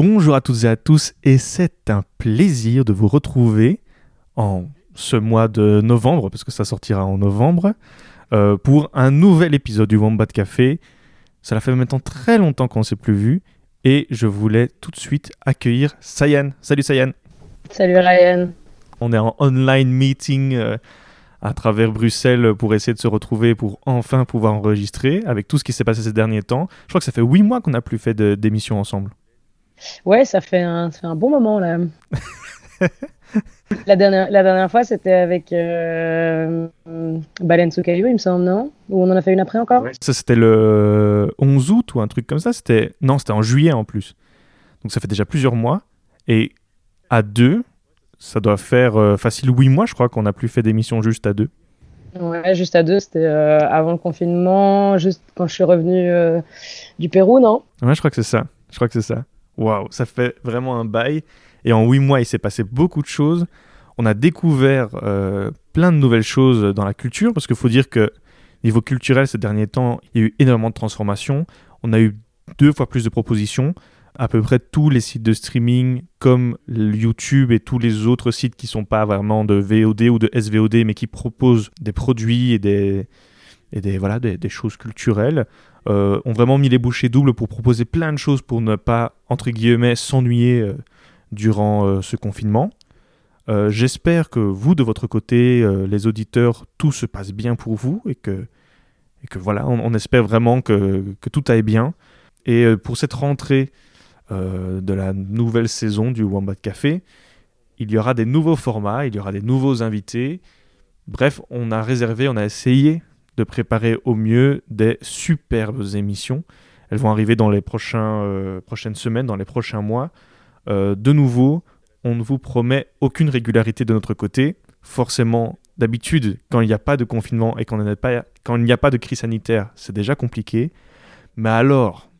Bonjour à toutes et à tous, et c'est un plaisir de vous retrouver en ce mois de novembre, parce que ça sortira en novembre, euh, pour un nouvel épisode du Wombat Café. Cela fait maintenant très longtemps qu'on ne s'est plus vu, et je voulais tout de suite accueillir Sayan. Salut Sayan. Salut Ryan. On est en online meeting euh, à travers Bruxelles pour essayer de se retrouver pour enfin pouvoir enregistrer avec tout ce qui s'est passé ces derniers temps. Je crois que ça fait huit mois qu'on n'a plus fait d'émission ensemble. Ouais, ça fait un, ça fait un bon moment là. la, dernière, la dernière fois, c'était avec euh, Baleine sous caillou, il me semble, non? Ou on en a fait une après encore? Ça, c'était le 11 août ou un truc comme ça. C'était Non, c'était en juillet en plus. Donc ça fait déjà plusieurs mois. Et à deux, ça doit faire euh, facile huit mois, je crois, qu'on n'a plus fait d'émission juste à deux. Ouais, juste à deux, c'était euh, avant le confinement, juste quand je suis revenu euh, du Pérou, non? Ouais, je crois que c'est ça. Je crois que c'est ça. Waouh, ça fait vraiment un bail. Et en huit mois, il s'est passé beaucoup de choses. On a découvert plein de nouvelles choses dans la culture, parce qu'il faut dire que niveau culturel, ces derniers temps, il y a eu énormément de transformations. On a eu deux fois plus de propositions à peu près tous les sites de streaming comme YouTube et tous les autres sites qui sont pas vraiment de VOD ou de SVOD mais qui proposent des produits et des, et des, voilà, des, choses culturelles euh, ont vraiment mis les bouchées doubles pour proposer plein de choses pour ne pas, entre guillemets, s'ennuyer euh, durant euh, ce confinement. J'espère que vous, de votre côté, les auditeurs, tout se passe bien pour vous et que, et que voilà, on, espère vraiment que, que, tout aille bien. Et pour cette rentrée de la nouvelle saison du Wombat Café. Il y aura des nouveaux formats, il y aura des nouveaux invités. Bref, on a réservé, on a essayé de préparer au mieux des superbes émissions. Elles vont arriver dans les prochains, euh, prochaines semaines, dans les prochains mois. Euh, de nouveau, on ne vous promet aucune régularité de notre côté. Forcément, d'habitude, quand il n'y a pas de confinement et quand il n'y a pas de crise sanitaire, c'est déjà compliqué. Mais alors,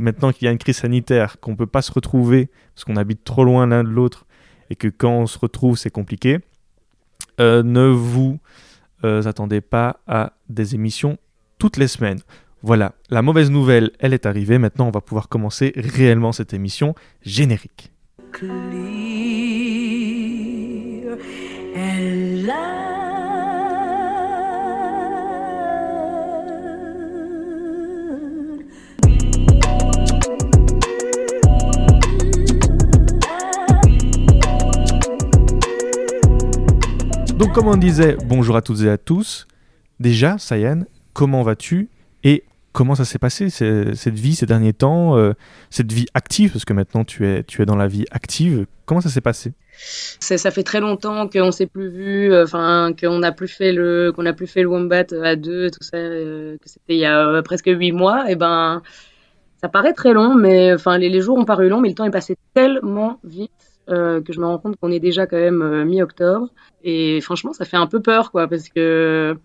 maintenant qu'il y a une crise sanitaire, qu'on ne peut pas se retrouver parce qu'on habite trop loin l'un de l'autre et que quand on se retrouve, c'est compliqué, euh, ne vous euh, attendez pas à des émissions toutes les semaines. Voilà, la mauvaise nouvelle, elle est arrivée. Maintenant, on va pouvoir commencer réellement cette émission générique. Donc, comme on disait, bonjour à toutes et à tous. Déjà, Sayan, comment vas-tu et comment ça s'est passé cette vie ces derniers temps, euh, cette vie active, parce que maintenant tu es, tu es dans la vie active. Comment ça s'est passé? Ça fait très longtemps qu'on s'est plus vu, euh, enfin qu'on n'a plus fait le qu'on a plus fait le wombat à deux, tout ça, euh, que c'était il y a presque huit mois. Et ben, ça paraît très long, mais enfin les, les, jours ont paru longs, mais le temps est passé tellement vite que je me rends compte qu'on est déjà quand même mi-octobre. Et franchement, ça fait un peu peur, quoi, parce que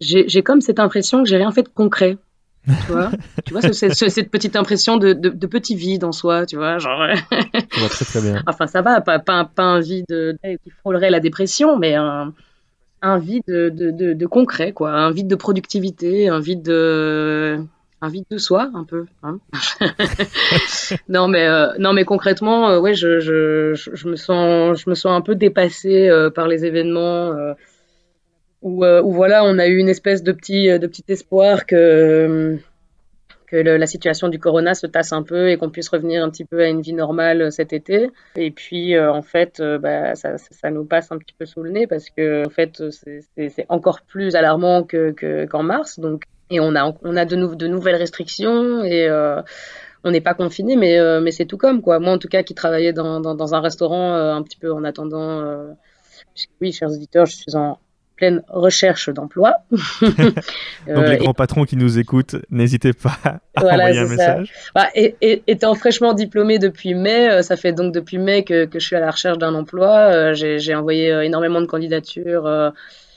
j'ai comme cette impression que j'ai rien fait de concret. Tu vois, tu vois cette petite impression de, de, petit vide en soi, tu vois, genre. ça va très très bien. Enfin, ça va, pas, pas, pas un vide qui frôlerait la dépression, mais un, un vide de, de, concret, quoi, un vide de productivité, un vide de un vide de soi un peu. Hein. non mais euh, non mais concrètement, euh, ouais, je, je, je, me sens je me sens un peu dépassée euh, par les événements où, où, voilà, on a eu une espèce de petit de petit espoir que que la situation du corona se tasse un peu et qu'on puisse revenir un petit peu à une vie normale cet été. Et puis, en fait, bah, ça, ça, nous passe un petit peu sous le nez parce que, en fait, c'est encore plus alarmant qu'en que, mars. Donc, et on a, on a de, de nouvelles restrictions et euh, on n'est pas confiné, mais, euh, mais c'est tout comme quoi. Moi, en tout cas, qui travaillais dans, dans, un restaurant euh, un petit peu en attendant, oui, chers auditeurs, je suis en pleine recherche d'emploi. Donc les grands patrons qui nous écoutent, n'hésitez pas à envoyer un message. Bah, et, étant fraîchement diplômé depuis mai, ça fait donc depuis mai que, que je suis à la recherche d'un emploi. J'ai envoyé énormément de candidatures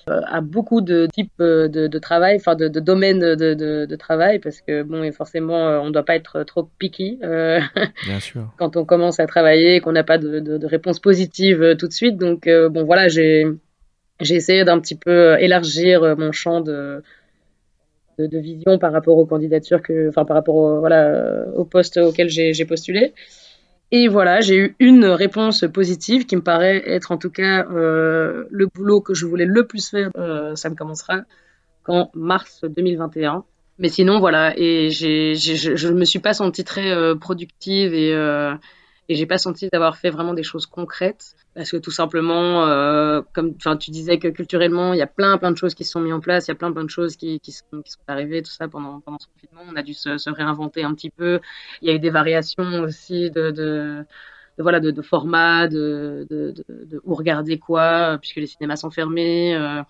à beaucoup de types euh, de, de travail, enfin de, de, domaines de, de, travail, parce que bon, forcément, euh, on ne doit pas être trop picky euh, Bien sûr. quand on commence à travailler, qu'on n'a pas de, réponse positive tout de suite. Donc bon, voilà, j'ai j'ai essayé d'un petit peu élargir mon champ de, de, vision par rapport aux candidatures que, enfin par rapport au, voilà, au poste auquel j'ai postulé. Et voilà, j'ai eu une réponse positive qui me paraît être en tout cas euh, le boulot que je voulais le plus faire. Euh, ça ne commencera qu'en mars 2021. Mais sinon, voilà, et je ne me suis pas sentie très euh, productive et, et j'ai pas senti d'avoir fait vraiment des choses concrètes parce que tout simplement, euh, comme tu disais que culturellement, il y a plein plein de choses qui se sont mises en place, il y a plein plein de choses qui, qui, sont, qui sont arrivées, tout ça pendant, pendant ce confinement. On a dû se, se, réinventer un petit peu. Il y a eu des variations aussi de, de, de voilà de, de format, de, de, de, où regarder quoi, puisque les cinémas sont fermés. Euh,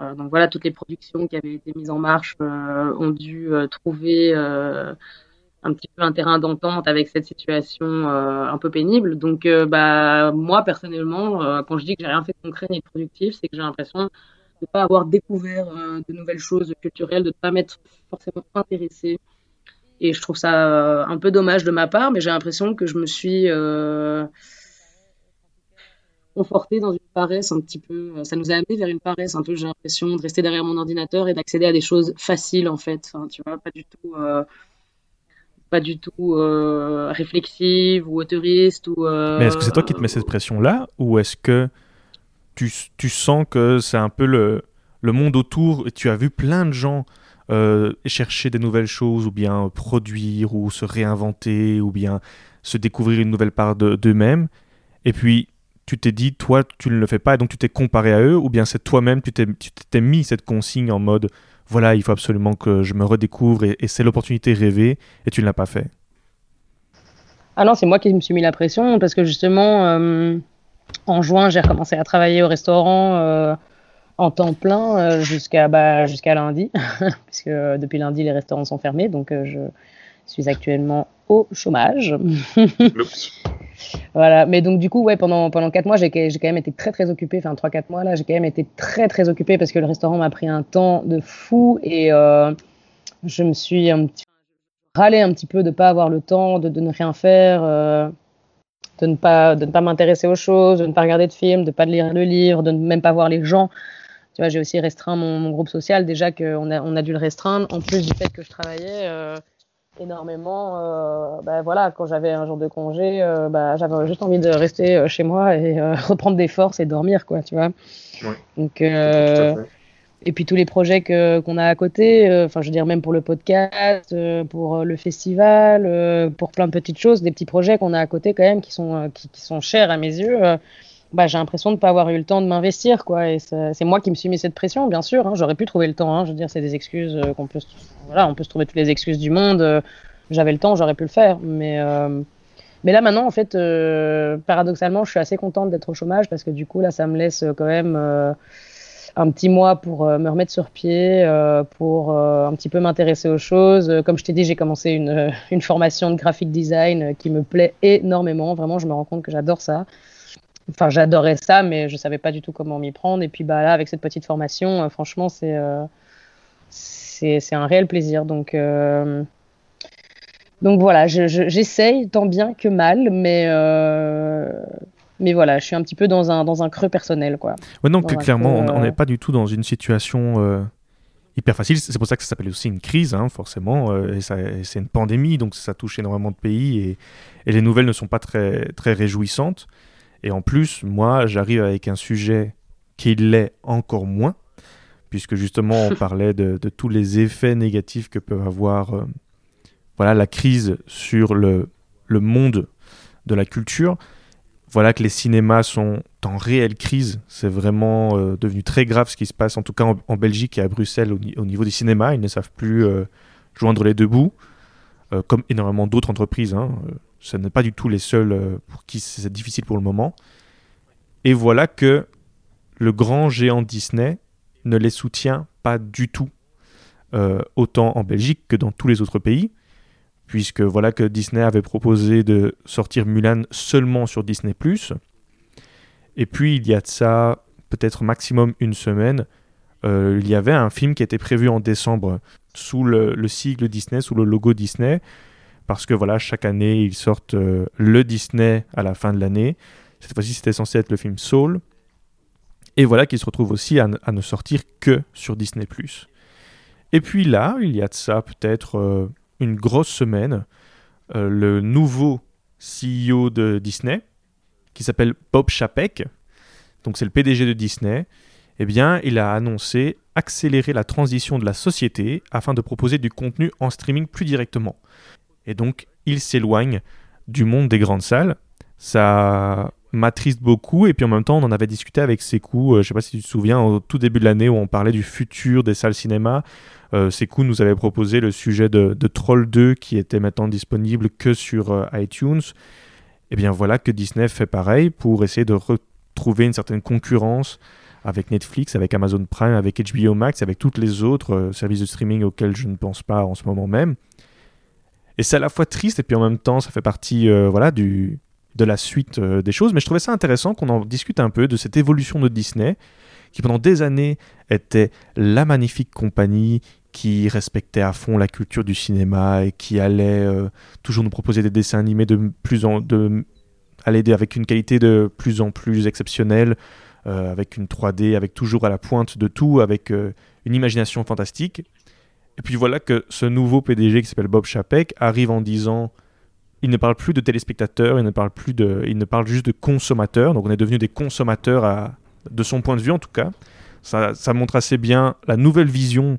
euh, donc voilà, toutes les productions qui avaient été mises en marche euh, ont dû euh, trouver un petit peu un terrain d'entente avec cette situation un peu pénible. Donc bah moi personnellement, quand je dis que j'ai rien fait de concret ni de productif, c'est que j'ai l'impression de ne pas avoir découvert de nouvelles choses culturelles, de ne pas m'être forcément intéressée. Et je trouve ça un peu dommage de ma part, mais j'ai l'impression que je me suis conforté dans une paresse un petit peu. Euh, ça nous a amené vers une paresse un peu, j'ai l'impression, de rester derrière mon ordinateur et d'accéder à des choses faciles en fait. Tu vois, pas du tout. Euh, pas du tout euh, réflexive ou autoriste ou mais est-ce que c'est toi qui te mets cette pression là ou est-ce que tu, tu, sens que c'est un peu le, le monde autour et tu as vu plein de gens chercher des nouvelles choses ou bien produire ou se réinventer ou bien se découvrir une nouvelle part d'eux-mêmes et puis tu t'es dit, toi, tu ne le fais pas, et donc tu t'es comparé à eux, ou bien c'est toi-même, tu t'es mis cette consigne en mode, voilà, il faut absolument que je me redécouvre, et, c'est l'opportunité rêvée, et tu ne l'as pas fait. Ah non, c'est moi qui me suis mis la pression, parce que justement, euh, en juin, j'ai recommencé à travailler au restaurant euh, en temps plein euh, jusqu'à bah, jusqu'à lundi, puisque depuis lundi, les restaurants sont fermés, donc je suis actuellement au chômage. Voilà, mais donc du coup, ouais, pendant, pendant 4 mois, j'ai quand même été très très occupée, enfin 3-4 mois là, j'ai quand même été très très occupée parce que le restaurant m'a pris un temps de fou et euh, je me suis un petit râlé un petit peu de ne pas avoir le temps, de, de ne rien faire, euh, de ne pas, de ne pas m'intéresser aux choses, de ne pas regarder de films, de ne pas lire le livre, de ne même pas voir les gens. Tu vois, j'ai aussi restreint mon, mon, groupe social, déjà qu'on a, on a dû le restreindre, en plus du fait que je travaillais. Euh, énormément. Euh, bah, voilà, quand j'avais un jour de congé, euh, bah, j'avais juste envie de rester euh, chez moi et reprendre des forces et dormir, quoi, tu vois. Donc, et puis tous les projets que qu'on a à côté, enfin, je veux dire même pour le podcast, pour le festival, pour plein de petites choses, des petits projets qu'on a à côté quand même qui sont qui, qui sont chers à mes yeux bah, j'ai l'impression de ne pas avoir eu le temps de m'investir. quoi. Et c'est moi qui me suis mis cette pression, bien sûr. Hein. J'aurais pu trouver le temps. Hein. Je veux dire, c'est des excuses euh, qu'on peut, voilà, on peut se trouver toutes les excuses du monde. Euh, j'avais le temps, j'aurais pu le faire. Mais, euh, mais là, maintenant, en fait, paradoxalement, je suis assez contente d'être au chômage parce que du coup, là, ça me laisse quand même un petit mois pour me remettre sur pied, pour un petit peu m'intéresser aux choses. Comme je t'ai dit, j'ai commencé une, une formation de graphic design qui me plaît énormément. Vraiment, je me rends compte que j'adore ça. Enfin, j'adorais ça, mais je savais pas du tout comment m'y prendre. Et puis bah là, avec cette petite formation, euh, franchement, c'est euh, c'est un réel plaisir. Donc euh, donc voilà, j'essaye tant bien que mal, mais mais voilà, je suis un petit peu dans un dans un creux personnel, quoi. Ouais, donc clairement, on n'est pas du tout dans une situation hyper facile. C'est pour ça que ça s'appelle aussi une crise, hein, forcément. et c'est une pandémie, donc ça touche énormément de pays et, et, les nouvelles ne sont pas très, très réjouissantes. Et en plus, moi, j'arrive avec un sujet qui l'est encore moins, puisque justement, on parlait de, tous les effets négatifs que peut avoir euh, voilà, la crise sur le, le monde de la culture. Voilà que les cinémas sont en réelle crise. C'est vraiment euh, devenu très grave ce qui se passe, en tout cas en, Belgique et à Bruxelles, au, niveau des cinémas. Ils ne savent plus euh, joindre les deux bouts, comme énormément d'autres entreprises. Hein ce n'est pas du tout les seuls euh, pour qui c'est difficile pour le moment. Et voilà que le grand géant Disney ne les soutient pas du tout, euh, autant en Belgique que dans tous les autres pays, puisque voilà que Disney avait proposé de sortir Mulan seulement sur Disney ⁇ et puis il y a de ça peut-être maximum une semaine, euh, il y avait un film qui était prévu en décembre sous le, le sigle Disney, sous le logo Disney, parce que voilà, chaque année, ils sortent euh, le Disney à la fin de l'année. Cette fois-ci, c'était censé être le film Soul. Et voilà qu'il se retrouve aussi à, ne sortir que sur Disney ⁇ Et puis là, il y a de ça peut-être euh, une grosse semaine, euh, le nouveau CEO de Disney, qui s'appelle Bob Chapek, donc c'est le PDG de Disney, eh bien, il a annoncé accélérer la transition de la société afin de proposer du contenu en streaming plus directement. Et donc, il s'éloigne du monde des grandes salles. Ça m'attriste beaucoup et puis en même temps on en avait discuté avec Sekou, euh, je sais pas si tu te souviens, au tout début de l'année où on parlait du futur des salles cinéma. Euh, Sekou nous avait proposé le sujet de, Troll 2 qui était maintenant disponible que sur euh, iTunes. Et eh bien voilà que Disney fait pareil pour essayer de retrouver une certaine concurrence avec Netflix, avec Amazon Prime, avec HBO Max, avec toutes les autres euh, services de streaming auxquels je ne pense pas en ce moment même. Et c'est à la fois triste et puis en même temps ça fait partie voilà du, de la suite des choses. Mais je trouvais ça intéressant qu'on en discute un peu de cette évolution de Disney qui pendant des années était la magnifique compagnie qui respectait à fond la culture du cinéma et qui allait euh, toujours nous proposer des dessins animés de plus en de aller avec une qualité de plus en plus exceptionnelle, euh, avec une 3D, avec toujours à la pointe de tout, avec euh, une imagination fantastique. Et puis voilà que ce nouveau PDG qui s'appelle Bob Chapek arrive en disant il ne parle plus de téléspectateurs, il ne parle plus de, il ne parle juste de consommateurs. Donc on est devenu des consommateurs de son point de vue en tout cas. Ça, montre assez bien la nouvelle vision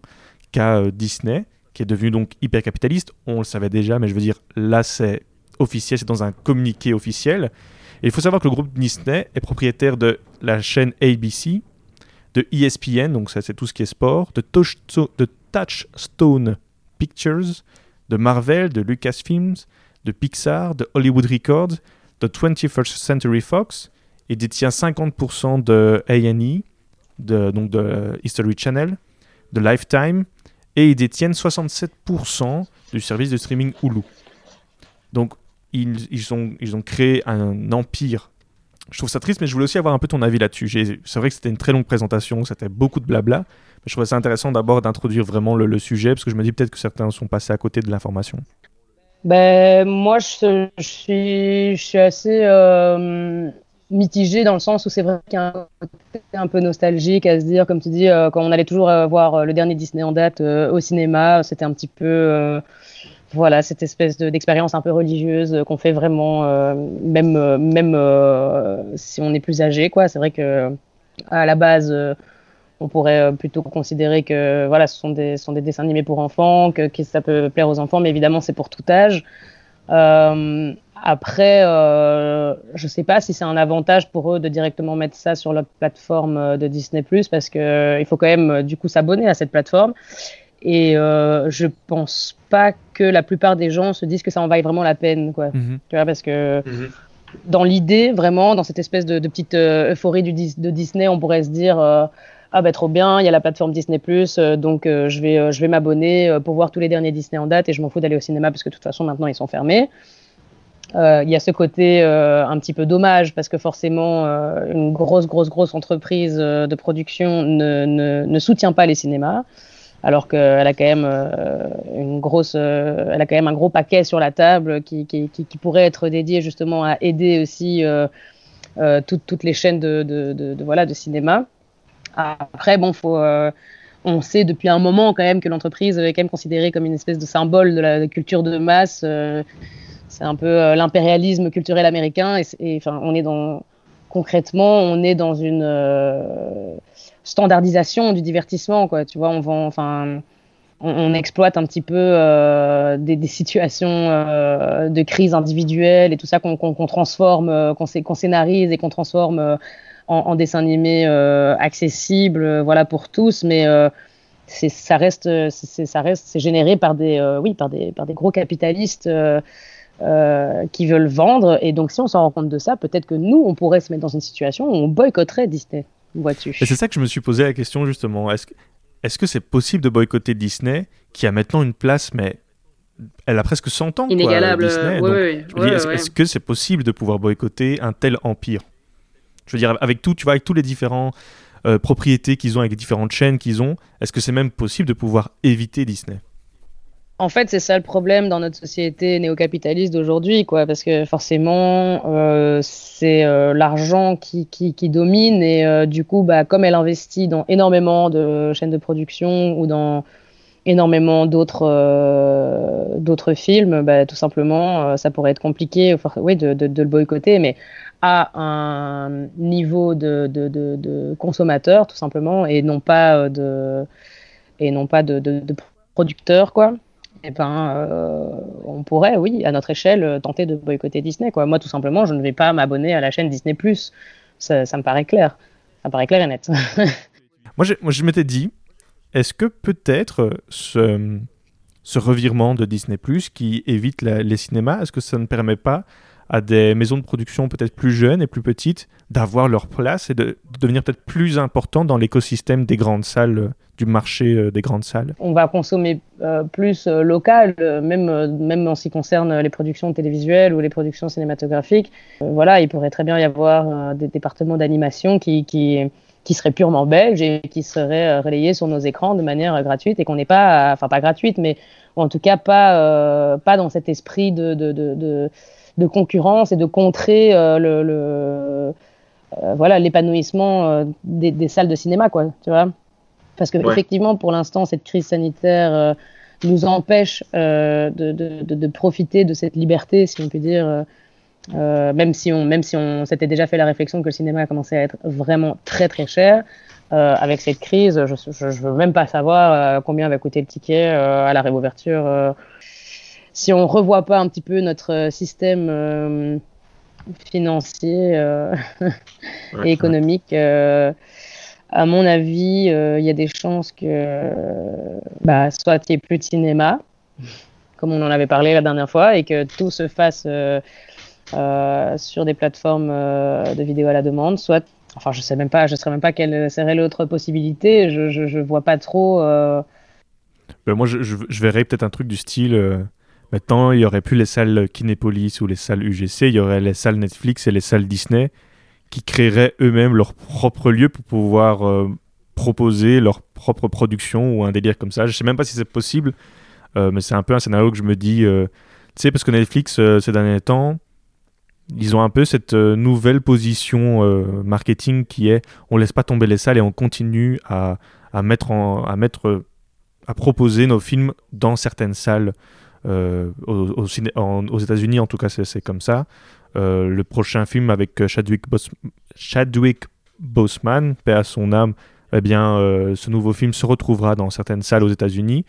qu'a euh, Disney, qui est devenu donc hyper capitaliste. On le savait déjà, mais je veux dire, là c'est officiel, c'est dans un communiqué officiel. Et il faut savoir que le groupe Disney est propriétaire de la chaîne ABC, de ESPN, donc ça c'est tout ce qui est sport, de, de Touchstone Pictures, de Marvel, de Lucasfilms, de Pixar, de Hollywood Records, de 21st Century Fox, et détient 50% de A&E, donc de History Channel, de Lifetime, et ils détiennent 67% du service de streaming Hulu. Donc, ils, ils, ont, ils ont créé un empire. Je trouve ça triste, mais je voulais aussi avoir un peu ton avis là-dessus. C'est vrai que c'était une très longue présentation, c'était beaucoup de blabla, je trouvais ça intéressant d'abord d'introduire vraiment le, sujet, parce que je me dis peut-être que certains sont passés à côté de l'information. Ben, moi, je, suis, assez euh, mitigé dans le sens où c'est vrai qu'il y a un un peu nostalgique à se dire, comme tu dis, euh, quand on allait toujours euh, voir euh, le dernier Disney en date au cinéma, c'était un petit peu, voilà, cette espèce d'expérience un peu religieuse qu'on fait vraiment, même, même si on est plus âgé, quoi. C'est vrai que à la base, on pourrait plutôt considérer que, voilà, ce sont des, sont des dessins animés pour enfants, que, que ça peut plaire aux enfants, mais évidemment, c'est pour tout âge. Euh, après, euh, je ne sais pas si c'est un avantage pour eux de directement mettre ça sur la plateforme euh, de Disney+, parce qu'il il faut quand même du coup s'abonner à cette plateforme. Et euh, je pense pas que la plupart des gens se disent que ça en vaille vraiment la peine, quoi. Mhm. Tu vois, parce que mhm. dans l'idée, vraiment, dans cette espèce de, petite euphorie du, de Disney, on pourrait se dire ah ben trop bien, il y a la plateforme Disney+, donc je vais, je vais m'abonner pour voir tous les derniers Disney en date et je m'en fous d'aller au cinéma parce que de toute façon maintenant ils sont fermés. Euh, il y a ce côté euh, un petit peu dommage parce que forcément, euh, une grosse, grosse, grosse entreprise de production ne, ne, soutient pas les cinémas, alors qu'elle a quand même une grosse, elle a quand même un gros paquet sur la table qui, qui, pourrait être dédié justement à aider aussi toutes, toutes les chaînes de, de, de, voilà de cinéma. Après, bon, faut on sait depuis un moment quand même que l'entreprise est quand même considérée comme une espèce de symbole de la culture de masse. C'est un peu euh, l'impérialisme culturel américain. Et, enfin, on est dans concrètement, on est dans une euh, standardisation du divertissement, quoi. Tu vois, on vend, enfin, on, exploite un petit peu euh, des, situations de crise individuelle et tout ça qu'on transforme, qu'on scénarise et qu'on transforme en, en, dessin animé accessible, voilà pour tous, mais ça reste, ça reste, c'est généré par des, oui, par des, par des gros capitalistes. Euh, qui veulent vendre. Et donc, si on s'en rend compte de ça, peut-être que nous, on pourrait se mettre dans une situation où on boycotterait Disney. Vois-tu C'est ça que je me suis posé la question justement. Est-ce que est-ce que c'est possible de boycotter Disney, qui a maintenant une place, mais elle a presque 100 ans Inégalable. Disney? est-ce, que c'est possible de pouvoir boycotter un tel empire? Je veux dire, avec tout, tu vois, avec tous les différents euh, propriétés qu'ils ont, avec les différentes chaînes qu'ils ont, est-ce que c'est même possible de pouvoir éviter Disney? En fait, c'est ça le problème dans notre société néo-capitaliste d'aujourd'hui, quoi, parce que forcément, euh, c'est euh, l'argent qui, domine et du coup, bah, comme elle investit dans énormément de chaînes de production ou dans énormément d'autres d'autres films, bah, tout simplement, ça pourrait être compliqué oui, de, de, le boycotter, mais à un niveau de, consommateur, tout simplement, et non pas de, et non pas de, producteur, quoi. Eh ben, on pourrait, oui, à notre échelle, tenter de boycotter Disney, quoi. Moi, tout simplement, je ne vais pas m'abonner à la chaîne Disney+. Ça, ça me paraît clair. Ça me paraît clair et net. moi, moi, je m'étais dit, est-ce que peut-être ce, ce, revirement de Disney Plus qui évite les cinémas, est-ce que ça ne permet pas à des maisons de production peut-être plus jeunes et plus petites d'avoir leur place et de, devenir peut-être plus important dans l'écosystème des grandes salles, euh, du marché euh, des grandes salles On va consommer euh, plus local, même, même en ce qui concerne les productions télévisuelles ou les productions cinématographiques. voilà, il pourrait très bien y avoir des départements d'animation qui, qui qui serait purement belge et qui serait relayé sur nos écrans de manière gratuite et qu'on n'est pas, enfin pas gratuite, mais en tout cas pas, pas dans cet esprit de, concurrence et de contrer euh, le, le voilà l'épanouissement des, des, salles de cinéma, quoi, tu vois. Parce que effectivement, pour l'instant, cette crise sanitaire nous empêche de, de, profiter de cette liberté, si on peut dire euh, même si on, même si on s'était déjà fait la réflexion que le cinéma a commencé à être vraiment très très cher, euh, avec cette crise, je ne veux même pas savoir euh, combien va coûter le ticket à la réouverture. Si on revoit pas un petit peu notre système financier et économique, à mon avis, il y a des chances que bah, soit il n'y ait plus de cinéma, comme on en avait parlé la dernière fois, et que tout se fasse euh, sur des plateformes euh, de vidéo à la demande, soit, enfin, je sais même pas, je ne sais même pas quelle serait l'autre possibilité. Je, je, vois pas trop. Euh. Ben, moi, je, je, verrais peut-être un truc du style. Maintenant, il y aurait plus les salles Kinépolis ou les salles UGC, il y aurait les salles Netflix et les salles Disney qui créeraient eux-mêmes leur propre lieu pour pouvoir proposer leur propre production ou un délire comme ça. Je sais même pas si c'est possible, mais c'est un peu un scénario que je me dis. tu sais, parce que Netflix, ces derniers temps, ils ont un peu cette euh, nouvelle position euh, marketing qui est on laisse pas tomber les salles et on continue à, mettre euh, à proposer nos films dans certaines salles aux, aux, États-Unis en tout cas c'est comme ça le prochain film avec Chadwick, Chadwick Boseman paix à son âme eh bien ce nouveau film se retrouvera dans certaines salles aux États-Unis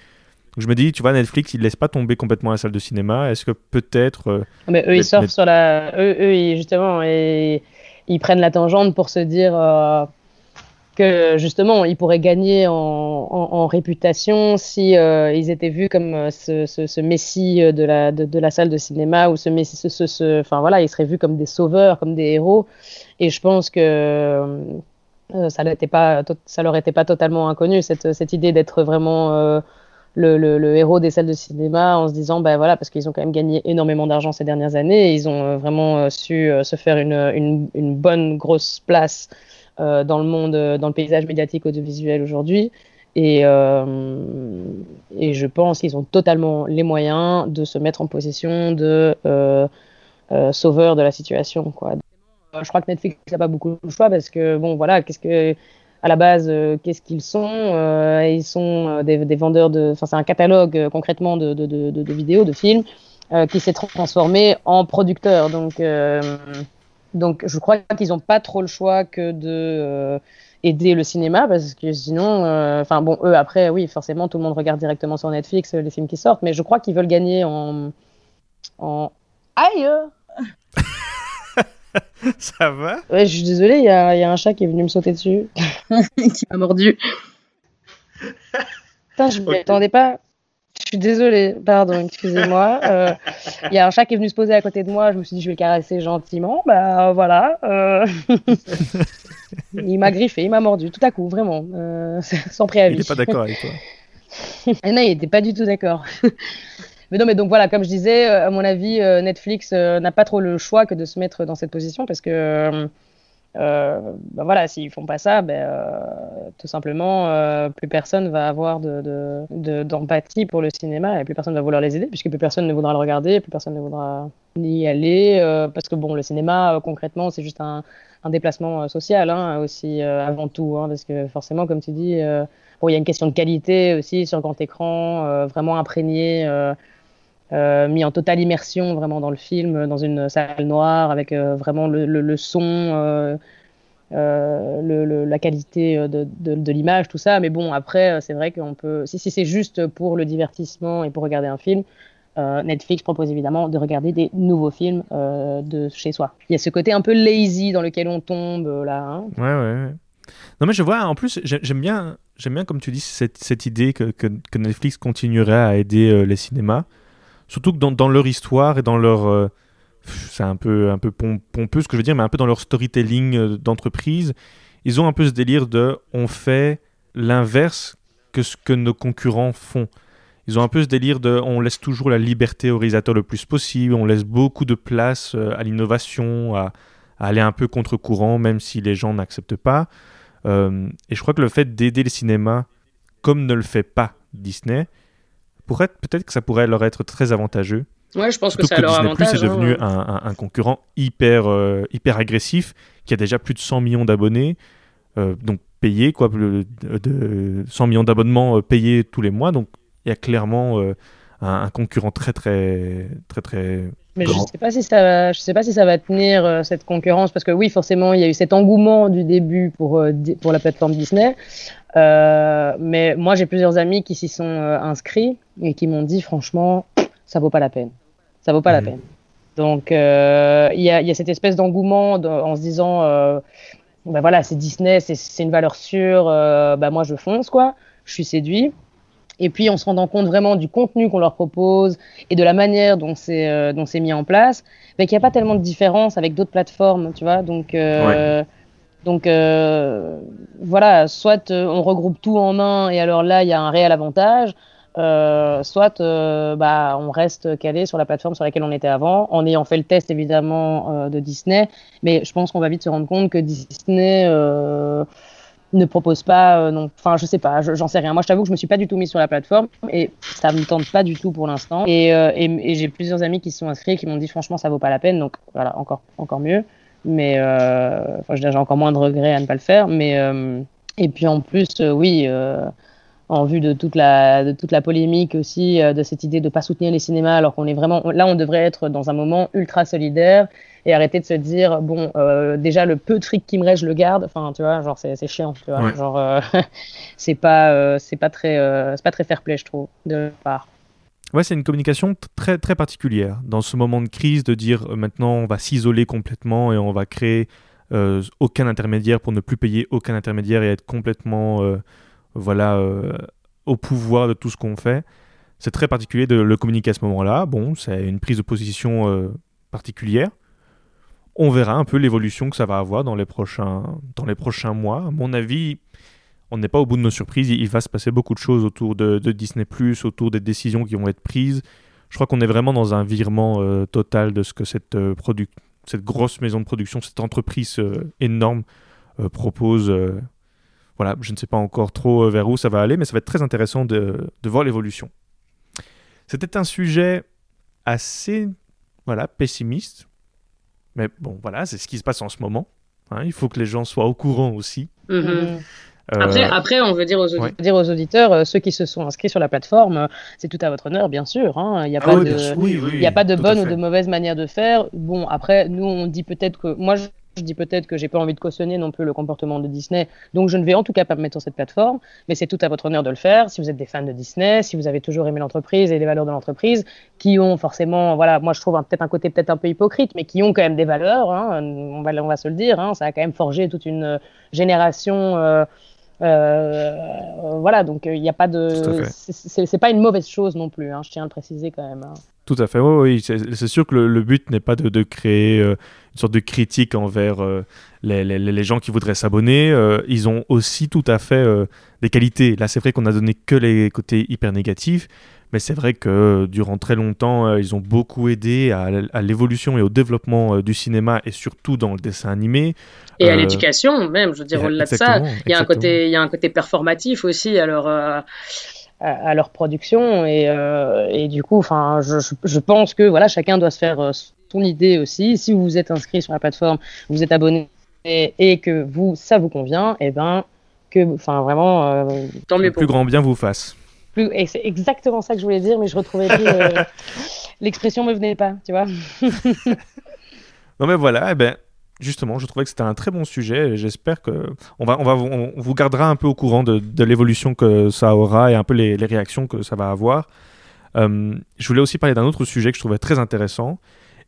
je me dis, tu vois, Netflix, ils laissent pas tomber complètement la salle de cinéma. Est-ce que peut-être. Euh, mais eux, ils sortent sur la. Eux, eux justement, et... ils prennent la tangente pour se dire euh, que justement, ils pourraient gagner en, réputation si euh, ils étaient vus comme ce, ce, messie de la, de, la salle de cinéma ou ce messie. Enfin voilà, ils seraient vus comme des sauveurs, comme des héros. Et je pense que. ça, pas, ça leur était pas totalement inconnu, cette, idée d'être vraiment le, héros des salles de cinéma en se disant, ben voilà, parce qu'ils ont quand même gagné énormément d'argent ces dernières années, ils ont euh, vraiment euh, su euh, se faire une, bonne grosse place dans le monde, dans le paysage médiatique audiovisuel aujourd'hui. Et, et je pense qu'ils ont totalement les moyens de se mettre en position de sauveur de la situation. Je crois que Netflix n'a pas beaucoup de choix parce que, bon, voilà, qu'est-ce que à la base, euh, qu'est-ce qu'ils sont euh, Ils sont euh, des, vendeurs de. Enfin, c'est un catalogue concrètement de, vidéos, de films, qui s'est transformé en producteur. Donc, donc, je crois qu'ils n'ont pas trop le choix que de aider le cinéma parce que sinon, enfin bon, eux après, oui, forcément, tout le monde regarde directement sur Netflix les films qui sortent, mais je crois qu'ils veulent gagner en, en... aïe. Ça va? Ouais, je suis désolée, il y a, y a, un chat qui est venu me sauter dessus. qui m'a mordu. Putain, je ne m'y attendais pas. Je suis désolée, pardon, excusez-moi. Euh, il y a un chat qui est venu se poser à côté de moi. Je me suis dit, je vais le caresser gentiment. Bah voilà. Euh... il m'a griffé, il m'a mordu tout à coup, vraiment, euh, sans préavis. Il n'est pas d'accord avec toi. non, il n'était pas du tout d'accord. Mais non, mais donc voilà, comme je disais, à mon avis, Netflix n'a pas trop le choix que de se mettre dans cette position parce que, ben voilà, s'ils font pas ça, ben, tout simplement, plus personne va avoir d'empathie de, de, pour le cinéma et plus personne va vouloir les aider puisque plus personne ne voudra le regarder, plus personne ne voudra y aller parce que bon, le cinéma, concrètement, c'est juste un, un, déplacement social hein, aussi avant tout, hein, parce que forcément, comme tu dis Bon, il y a une question de qualité aussi sur grand écran, vraiment imprégné. Mis en totale immersion vraiment dans le film, dans une salle noire avec vraiment le, son, euh, la qualité euh, de, l'image, tout ça. Mais bon, après, euh, c'est vrai qu'on peut, si, si c'est juste pour le divertissement et pour regarder un film, Netflix propose évidemment de regarder des nouveaux films de chez soi. Il y a ce côté un peu lazy dans lequel on tombe là. Hein. Ouais, ouais, Non, mais je vois, en plus, j'aime bien, j'aime bien, comme tu dis, cette, cette idée que, que, Netflix continuerait à aider les cinémas. Surtout que dans, leur histoire et dans leur c'est un peu, un peu pompeux ce que je veux dire, mais un peu dans leur storytelling euh, d'entreprise, ils ont un peu ce délire de on fait l'inverse que ce que nos concurrents font. Ils ont un peu ce délire de on laisse toujours la liberté au réalisateur le plus possible, on laisse beaucoup de place euh, à l'innovation, à, aller un peu contre-courant, même si les gens n'acceptent pas. Euh, et je crois que le fait d'aider le cinéma, comme ne le fait pas Disney, pourrait peut-être que ça pourrait leur être très avantageux. Ouais, je pense que c'est leur avantage. Plus est devenu hein. un, concurrent hyper, euh, hyper agressif qui a déjà plus de 100 millions d'abonnés, euh, donc payés, quoi, de 100 millions d'abonnements euh, payés tous les mois. Donc il y a clairement un, concurrent très, très, très, très. Mais je sais pas si ça, va, je sais pas si ça va tenir cette concurrence parce que oui, forcément, il y a eu cet engouement du début pour pour la plateforme Disney. mais moi, j'ai plusieurs amis qui s'y sont inscrits et qui m'ont dit franchement, ça vaut pas la peine ça vaut pas la mhm. peine. Donc euh, il y, a, y, a, cette espèce d'engouement en se disant, euh, ben voilà, c'est Disney, c'est une valeur sûre, euh, ben moi je fonce quoi, je suis séduit. Et puis en se rendant compte vraiment du contenu qu'on leur propose et de la manière dont c'est euh, dont c'est mis en place, ben, qu'il n'y a pas tellement de différence avec d'autres plateformes, tu vois. Donc euh, donc voilà, soit on regroupe tout en un et alors là il y a un réel avantage, euh, soit euh, bah, on reste calé sur la plateforme sur laquelle on était avant, en ayant fait le test évidemment euh, de Disney. Mais je pense qu'on va vite se rendre compte que Disney ne propose pas, non, enfin je sais pas, j'en sais rien. Moi je t'avoue que je me suis pas du tout mis sur la plateforme et ça me tente pas du tout pour l'instant. Et, et, j'ai plusieurs amis qui se sont inscrits et qui m'ont dit franchement ça vaut pas la peine, donc voilà encore encore mieux. Mais enfin j'ai encore moins de regrets à ne pas le faire. Mais et puis en plus oui en vue de toute la, de toute la polémique aussi, euh, de cette idée de ne pas soutenir les cinémas, alors qu'on est vraiment. Là, on devrait être dans un moment ultra solidaire et arrêter de se dire, bon, euh, déjà, le peu de fric qui me reste, je le garde. Enfin, tu vois, genre, c'est chiant, tu vois. Genre, euh, c'est pas, c'est pas, très, pas très fair play, je trouve, de part. Ouais, c'est une communication très, très particulière. Dans ce moment de crise, de dire maintenant, on va s'isoler complètement et on va créer aucun intermédiaire pour ne plus payer aucun intermédiaire et être complètement voilà, euh, au pouvoir de tout ce qu'on fait. C'est très particulier de le communiquer à ce moment-là. Bon, c'est une prise de position euh, particulière. On verra un peu l'évolution que ça va avoir dans les prochains, dans les prochains mois. À mon avis, on n'est pas au bout de nos surprises. Il va se passer beaucoup de choses autour de, Disney, autour des décisions qui vont être prises. Je crois qu'on est vraiment dans un virement euh, total de ce que cette, cette grosse maison de production, cette entreprise énorme propose voilà, je ne sais pas encore trop euh, vers où ça va aller, mais ça va être très intéressant de, voir l'évolution. C'était un sujet assez voilà, pessimiste, mais bon, voilà, c'est ce qui se passe en ce moment. Hein. il faut que les gens soient au courant aussi. Mm-hmm. Euh, après, après, on veut dire aux, auditeurs, dire aux auditeurs euh, ceux qui se sont inscrits sur la plateforme, c'est tout à votre honneur, bien sûr. Hein. Il n'y a, pas de, a pas de bonne ou de mauvaise manière de faire. Bon, après, nous, on dit peut-être que. Moi, je je dis peut-être que j'ai pas envie de cautionner non plus le comportement de Disney, donc je ne vais en tout cas pas me mettre sur cette plateforme, mais c'est tout à votre honneur de le faire. Si vous êtes des fans de Disney, si vous avez toujours aimé l'entreprise et les valeurs de l'entreprise, qui ont forcément, voilà, moi je trouve peut-être un côté peut-être un peu hypocrite, mais qui ont quand même des valeurs, hein, on, va, on va se le dire, hein, ça a quand même forgé toute une génération. Euh, euh, voilà, donc il n'y a pas de, c'est pas une mauvaise chose non plus. Hein, je tiens à le préciser quand même. Tout à fait, oui, c'est sûr que le, but n'est pas de, créer euh, une sorte de critique envers euh, les, les, les, gens qui voudraient s'abonner. Euh, ils ont aussi tout à fait des qualités. Là, c'est vrai qu'on a donné que les côtés hyper négatifs, mais c'est vrai que durant très longtemps, ils ont beaucoup aidé à, à l'évolution et au développement du cinéma et surtout dans le dessin animé. Et à l'éducation même, je veux dire, au-delà de ça, il y, a un côté, il y a un côté performatif aussi. Alors, à, leur production et, euh, et du coup enfin je, je, pense que voilà chacun doit se faire euh, son idée aussi si vous êtes inscrit sur la plateforme vous êtes abonné et, que vous ça vous convient et eh ben que, enfin vraiment. Euh, Tant mieux plus grand bien vous fasse. Plus, et c'est exactement ça que je voulais dire, mais je retrouvais plus. euh, L'expression me venait pas, tu vois. Non mais voilà, eh ben, justement, je trouvais que c'était un très bon sujet. et J'espère que on va, on va, on vous gardera un peu au courant de, de l'évolution que ça aura et un peu les, les réactions que ça va avoir. Euh, je voulais aussi parler d'un autre sujet que je trouvais très intéressant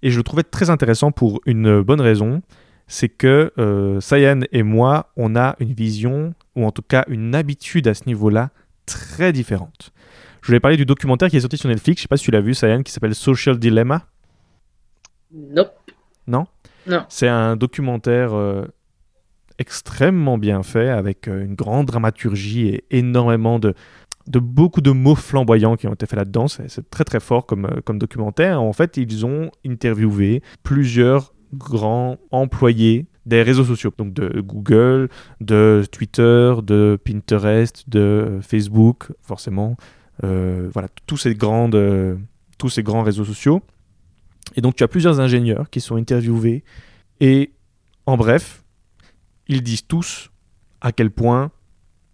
et je le trouvais très intéressant pour une bonne raison, c'est que euh, Sayan et moi, on a une vision ou en tout cas une habitude à ce niveau-là très différente. Je voulais parler du documentaire qui est sorti sur Netflix. Je sais pas si tu l'as vu, Sayan, qui s'appelle Social Dilemma. Nope. C'est un documentaire euh, extrêmement bien fait, avec euh, une grande dramaturgie et énormément de, beaucoup de mots flamboyants qui ont été faits là-dedans. C'est très très fort comme, euh, comme documentaire. En fait, ils ont interviewé plusieurs grands employés des réseaux sociaux, donc de Google, de Twitter, de Pinterest, de Facebook, forcément. Voilà, tous ces grands réseaux sociaux. Et donc tu as plusieurs ingénieurs qui sont interviewés et en bref, ils disent tous à quel point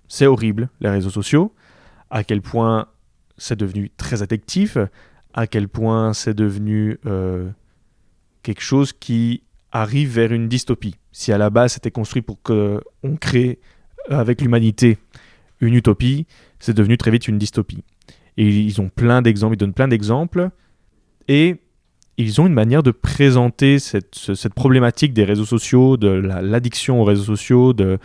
c'est horrible les réseaux sociaux, à quel point c'est devenu très addictif, à quel point c'est devenu euh, quelque chose qui arrive vers une dystopie. Si à la base c'était construit pour qu'on crée euh, avec l'humanité une utopie, c'est devenu très vite une dystopie. Et ils ont plein d'exemples, ils donnent plein d'exemples, et ils ont une manière de présenter cette, ce- cette problématique des réseaux sociaux, de la- l'addiction aux réseaux sociaux, de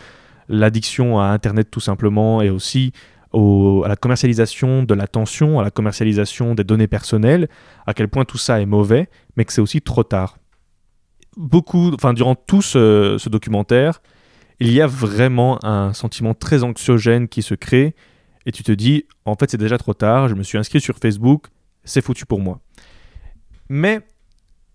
l'addiction à Internet tout simplement, et aussi au- à la commercialisation de l'attention, à la commercialisation des données personnelles, à quel point tout ça est mauvais, mais que c'est aussi trop tard. Beaucoup, enfin durant tout ce documentaire, il y a vraiment un sentiment très anxiogène qui se crée, et tu te dis, en fait c'est déjà trop tard, je me suis inscrit sur Facebook, c'est foutu pour moi. Mais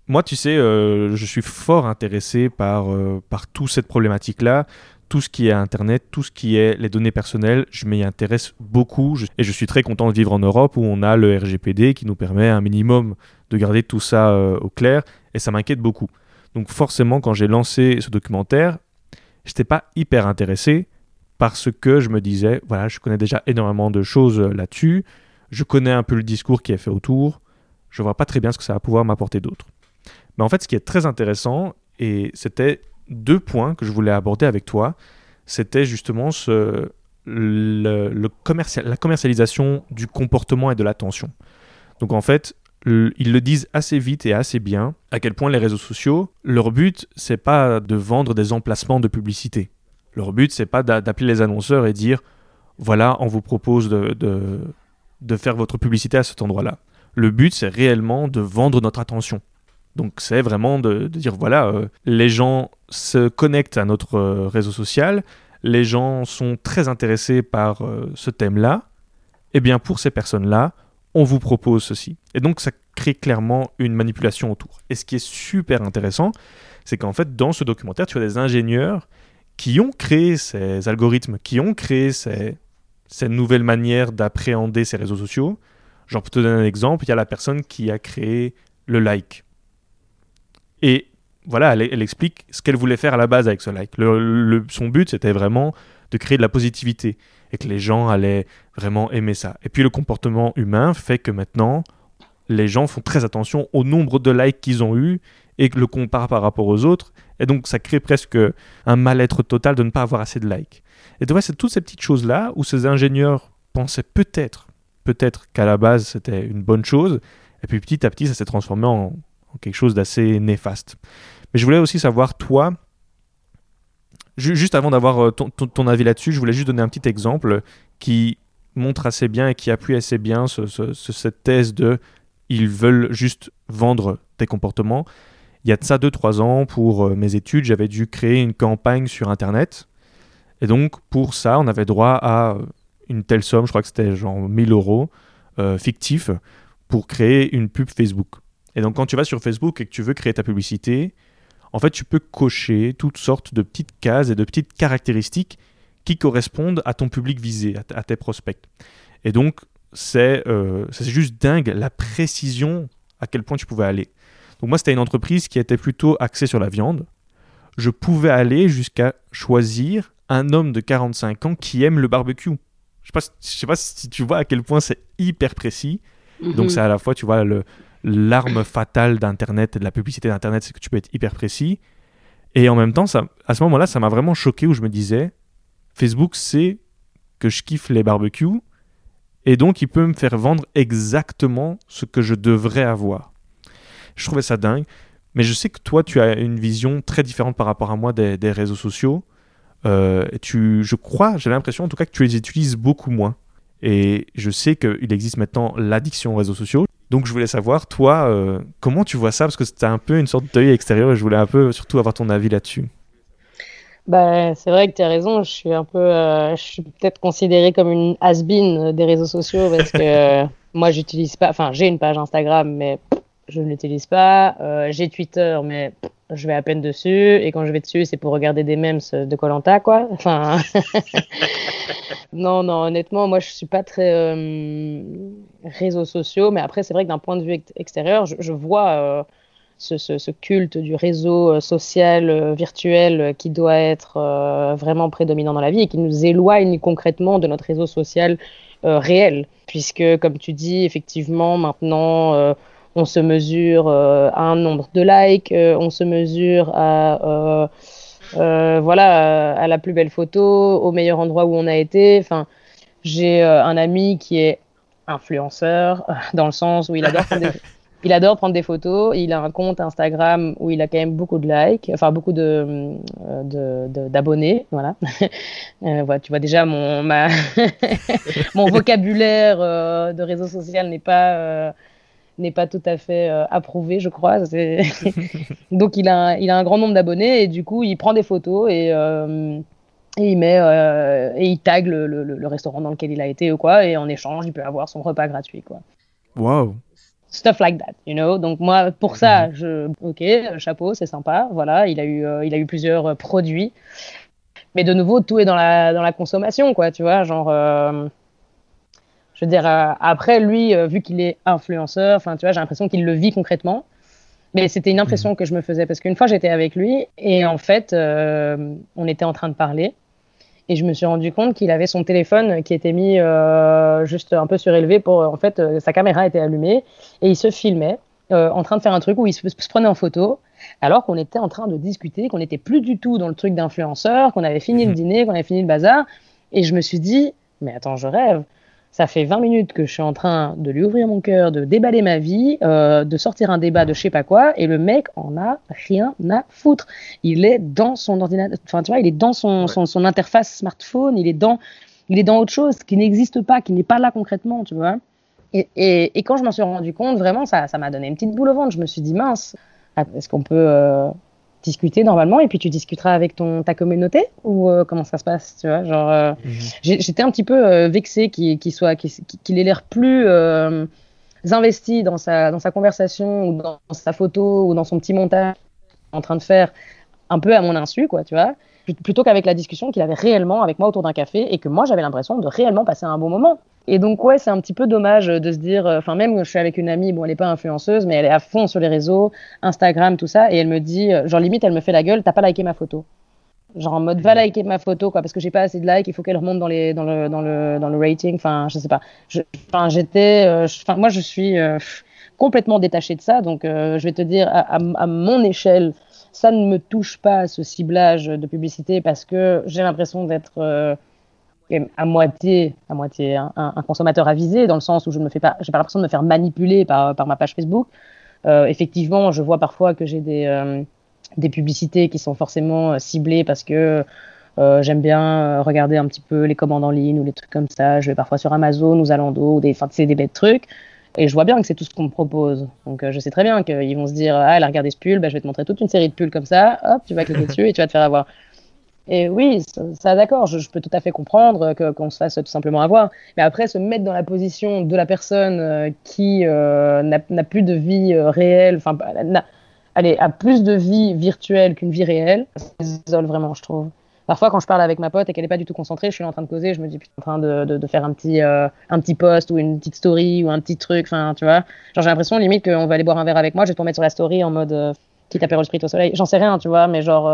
moi, tu sais, euh, je suis fort intéressé par, euh, par toute cette problématique-là, tout ce qui est Internet, tout ce qui est les données personnelles, je m'y intéresse beaucoup. Je- et je suis très content de vivre en Europe où on a le RGPD qui nous permet un minimum de garder tout ça euh, au clair. Et ça m'inquiète beaucoup. Donc forcément, quand j'ai lancé ce documentaire, j'étais pas hyper intéressé parce que je me disais, voilà, je connais déjà énormément de choses là-dessus, je connais un peu le discours qui est fait autour, je vois pas très bien ce que ça va pouvoir m'apporter d'autre. Mais en fait, ce qui est très intéressant, et c'était deux points que je voulais aborder avec toi, c'était justement le, la commercialisation du comportement et de l'attention. Donc en fait, ils le disent assez vite et assez bien à quel point les réseaux sociaux, leur but, c'est pas de vendre des emplacements de publicité. Leur but, c'est pas d'a- d'appeler les annonceurs et dire voilà, on vous propose de faire votre publicité à cet endroit-là. Le but, c'est réellement de vendre notre attention. Donc c'est vraiment de, dire voilà, euh, les gens se connectent à notre euh, réseau social, les gens sont très intéressés par euh, ce thème-là, et bien pour ces personnes-là, on vous propose ceci. Et donc ça crée clairement une manipulation autour. Et ce qui est super intéressant, c'est qu'en fait dans ce documentaire, tu as des ingénieurs qui ont créé ces algorithmes, qui ont créé ces, ces nouvelles manières d'appréhender ces réseaux sociaux. Genre pour te donner un exemple, il y a la personne qui a créé le like. Et voilà, elle, explique ce qu'elle voulait faire à la base avec ce like. Le- son but, c'était vraiment de créer de la positivité et que les gens allaient vraiment aimer ça. Et puis le comportement humain fait que maintenant, les gens font très attention au nombre de likes qu'ils ont eu et le comparent par rapport aux autres. Et donc ça crée presque un mal-être total de ne pas avoir assez de likes. Et tu vois, c'est toutes ces petites choses-là où ces ingénieurs pensaient peut-être, peut-être qu'à la base c'était une bonne chose, et puis petit à petit ça s'est transformé en, quelque chose d'assez néfaste. Mais je voulais aussi savoir, toi, ju- juste avant d'avoir euh, ton, ton- avis là-dessus, je voulais juste donner un petit exemple qui montre assez bien et qui appuie assez bien ce- ce- ce- cette thèse de ils veulent juste vendre tes comportements. Il y a de ça 2-3 ans, pour euh, mes études, j'avais dû créer une campagne sur Internet. Et donc, pour ça, on avait droit à euh, une telle somme, je crois que c'était genre 1000 euros euh, fictifs, pour créer une pub Facebook. Et donc, quand tu vas sur Facebook et que tu veux créer ta publicité, en fait, tu peux cocher toutes sortes de petites cases et de petites caractéristiques qui correspondent à ton public visé, à, tes prospects. Et donc, c'est euh, c'est juste dingue la précision à quel point tu pouvais aller. Donc, moi, c'était une entreprise qui était plutôt axée sur la viande. Je pouvais aller jusqu'à choisir un homme de 45 ans qui aime le barbecue. Je sais je sais pas si tu vois à quel point c'est hyper précis. Donc Mhm. c'est à la fois, tu vois, l'arme fatale d'Internet et de la publicité d'Internet, c'est que tu peux être hyper précis. Et en même temps, ça, à ce moment-là, ça m'a vraiment choqué où je me disais, Facebook sait que je kiffe les barbecues et donc il peut me faire vendre exactement ce que je devrais avoir. Je trouvais ça dingue. Mais je sais que toi, tu as une vision très différente par rapport à moi des, des réseaux sociaux. Euh, tu, je crois, j'ai l'impression en tout cas que tu les utilises beaucoup moins. Et je sais qu'il existe maintenant l'addiction aux réseaux sociaux. Donc je voulais savoir, toi, euh, comment tu vois ça? Parce que c'était un peu une sorte d'œil extérieur et je voulais un peu surtout avoir ton avis là-dessus. Bah, c'est vrai que tu as raison, je suis un peu, euh, je suis peut-être considérée comme une has-been des réseaux sociaux parce que moi j'utilise pas, enfin j'ai une page Instagram mais je ne l'utilise pas, j'ai Twitter mais je vais à peine dessus et quand je vais dessus c'est pour regarder des memes de Colanta quoi. Enfin, non non honnêtement moi je suis pas très euh, réseaux sociaux mais après c'est vrai que d'un point de vue ex- extérieur je, vois euh, ce, culte du réseau euh, social euh, virtuel qui doit être vraiment prédominant dans la vie et qui nous éloigne concrètement de notre réseau social réel. Puisque, comme tu dis, effectivement, maintenant, on se mesure euh, à un nombre de likes, euh, on se mesure à, euh, voilà, à la plus belle photo, au meilleur endroit où on a été. Enfin, j'ai un ami qui est influenceur, dans le sens où il adore prendre des, il adore prendre des photos. Il a un compte Instagram où il a quand même beaucoup de likes, enfin beaucoup de d'abonnés, voilà. Euh, voilà. Tu vois déjà mon ma mon vocabulaire euh, de réseau social n'est pas euh, n'est pas tout à fait euh, approuvé, je crois. Donc il a un, il a un grand nombre d'abonnés et du coup il prend des photos et euh, et il met euh, et il tag le, le, le restaurant dans lequel il a été ou quoi et en échange il peut avoir son repas gratuit quoi Waouh stuff like that, you know? Donc moi, pour ça, je, ok, chapeau, c'est sympa. Voilà, il a eu, il a eu plusieurs produits. Mais de nouveau, tout est dans la, dans la consommation, quoi. Tu vois, genre, je veux dire, euh, après lui, euh, vu qu'il est influenceur, enfin, tu vois, j'ai l'impression qu'il le vit concrètement. Mais c'était une impression que je me faisais parce qu'une fois j'étais avec lui et en fait, euh, on était en train de parler et je me suis rendu compte qu'il avait son téléphone qui était mis euh, juste un peu surélevé pour, en fait, euh, sa caméra était allumée et il se filmait en train de faire un truc où il se, se prenait en photo alors qu'on était en train de discuter, qu'on n'était plus du tout dans le truc d'influenceur, qu'on avait fini le dîner, qu'on avait fini le bazar. Et je me suis dit, mais attends, je rêve. Ça fait 20 minutes que je suis en train de lui ouvrir mon cœur, de déballer ma vie, euh, de sortir un débat de je sais pas quoi, et le mec en a rien à foutre. Il est dans son ordinateur, enfin tu vois, il est dans son, son, son interface smartphone, il est dans, il est dans autre chose qui n'existe pas, qui n'est pas là concrètement, tu vois. Et, et, et quand je m'en suis rendu compte, vraiment, ça, ça m'a donné une petite boule au ventre. Je me suis dit, mince, est-ce qu'on peut euh, discuter normalement et puis tu discuteras avec ton, ta communauté ou euh, comment ça se passe, tu vois genre, euh, Mhm. J'étais un petit peu euh, vexée qu'il soit, qu'il ait l'air plus euh, investi dans sa, dans sa conversation ou dans sa photo ou dans son petit montage en train de faire un peu à mon insu, quoi, tu vois, plut- plutôt qu'avec la discussion qu'il avait réellement avec moi autour d'un café et que moi j'avais l'impression de réellement passer un bon moment. Et donc ouais, c'est un petit peu dommage de se dire, euh, enfin même je suis avec une amie, bon elle est pas influenceuse, mais elle est à fond sur les réseaux, Instagram, tout ça, et elle me dit, euh, genre limite elle me fait la gueule, t'as pas liké ma photo. Genre en mode va liker ma photo quoi parce que j'ai pas assez de likes, il faut qu'elle remonte dans les dans le dans le dans le rating, enfin je sais pas. Enfin j'étais, euh, enfin moi je suis euh, complètement détachée de ça, donc euh, je vais te dire à, à, à mon échelle, ça ne me touche pas ce ciblage de publicité parce que j'ai l'impression d'être euh, à moitié, à moitié un, consommateur avisé dans le sens où je ne me fais pas, j'ai pas l'impression de me faire manipuler par, ma page Facebook. Euh, effectivement, je vois parfois que j'ai des, euh, des publicités qui sont forcément euh, ciblées parce que j'aime bien regarder un petit peu les commandes en ligne ou les trucs comme ça. Je vais parfois sur Amazon ou Zalando ou des, enfin, c'est des bêtes trucs. Et je vois bien que c'est tout ce qu'on me propose. Donc je sais très bien qu'ils vont se dire Ah, elle a regardé ce pull, bah, je vais te montrer toute une série de pulls comme ça. Hop, tu vas cliquer dessus et tu vas te faire avoir. Et oui, ça, d'accord, je, peux tout à fait comprendre qu'on se fasse tout simplement avoir. Mais après, se mettre dans la position de la personne euh, qui euh, n'a plus de vie euh, réelle, enfin, n'a- allez, a plus de vie virtuelle qu'une vie réelle, ça isole vraiment, je trouve. Parfois, quand je parle avec ma pote et qu'elle n'est pas du tout concentrée, je suis en train de causer, je me dis, putain, en train de, faire un petit, un petit post ou une petite story ou un petit truc, enfin, tu vois. Genre, j'ai l'impression limite qu'on va aller boire un verre avec moi, je vais te mettre sur la story en mode euh, petit apéro sprit au soleil. J'en sais rien, tu vois, mais genre,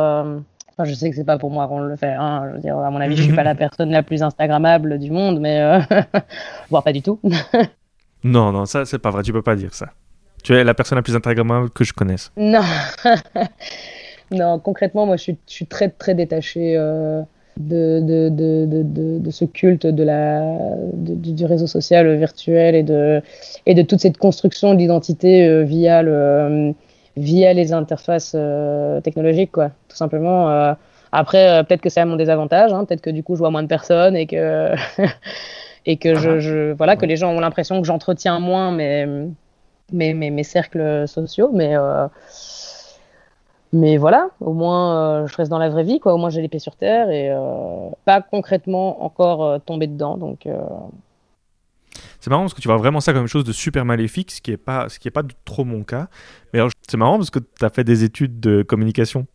Enfin, je sais que c'est pas pour moi qu'on le fait. Hein. Je veux dire, à mon avis, je suis pas la personne la plus Instagrammable du monde, mais euh... voire pas du tout. non, non, ça c'est pas vrai. Tu peux pas dire ça. Tu es la personne la plus Instagrammable que je connaisse. Non, non. Concrètement, moi, je suis, je suis très très détachée. Euh de, de, de, de, ce culte de la, du réseau social virtuel et de, et de toute cette construction d'identité euh, via, le, euh, via les interfaces euh, technologiques, quoi, tout simplement. après, peut-être que c'est à mon désavantage, hein, peut-être que du coup, je vois moins de personnes et que, et que, je, ah. je, voilà, que les gens ont l'impression que j'entretiens moins mes, mes, mes, mes, cercles sociaux, mais mais voilà, au moins euh, je reste dans la vraie vie, quoi. Au moins j'ai les pieds sur terre et euh, pas concrètement encore euh, tomber dedans. Donc c'est marrant parce que tu vois vraiment ça comme chose de super maléfique, ce qui est pas, ce qui est pas trop mon cas. Mais c'est marrant parce que tu as fait des études de communication.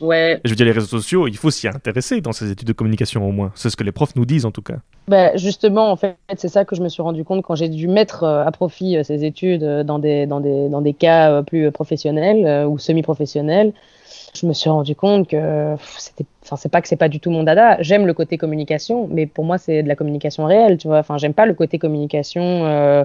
Ouais. je veux dire, les réseaux sociaux, il faut s'y intéresser dans ces études de communication au moins. C'est ce que les profs nous disent en tout cas. Bah, justement, en fait, c'est ça que je me suis rendu compte quand j'ai dû mettre à profit ces études dans des, dans des, dans des cas plus professionnels ou semi-professionnels. Je me suis rendu compte que c'était, enfin, c'est pas que c'est pas du tout mon dada. J'aime le côté communication, mais pour moi, c'est de la communication réelle, tu vois. Enfin, j'aime pas le côté communication euh,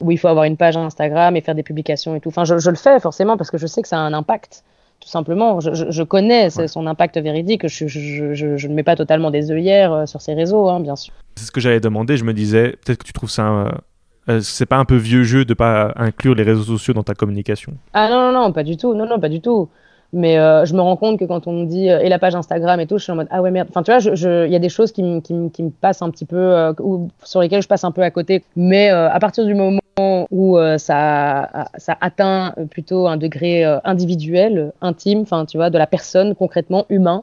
où il faut avoir une page Instagram et faire des publications et tout. Enfin, je, je, le fais forcément parce que je sais que ça a un impact tout simplement. Je, je, connais son impact véridique. Je, je, ne mets pas totalement des œillères euh, sur ces réseaux, hein, bien sûr. C'est ce que j'avais demandé. Je me disais, peut-être que tu trouves ça. Euh, c'est pas un peu vieux jeu de pas inclure les réseaux sociaux dans ta communication? Ah non, non, non, pas du tout. Non, non, pas du tout. Mais euh, je me rends compte que quand on me dit et la page Instagram et tout, je suis en mode ah ouais merde. Enfin tu vois, il y a des choses qui, me qui, qui passent un petit peu ou sur lesquelles je passe un peu à côté. Mais à partir du moment où ça, ça atteint plutôt un degré individuel, intime, enfin tu vois, de la personne concrètement humain.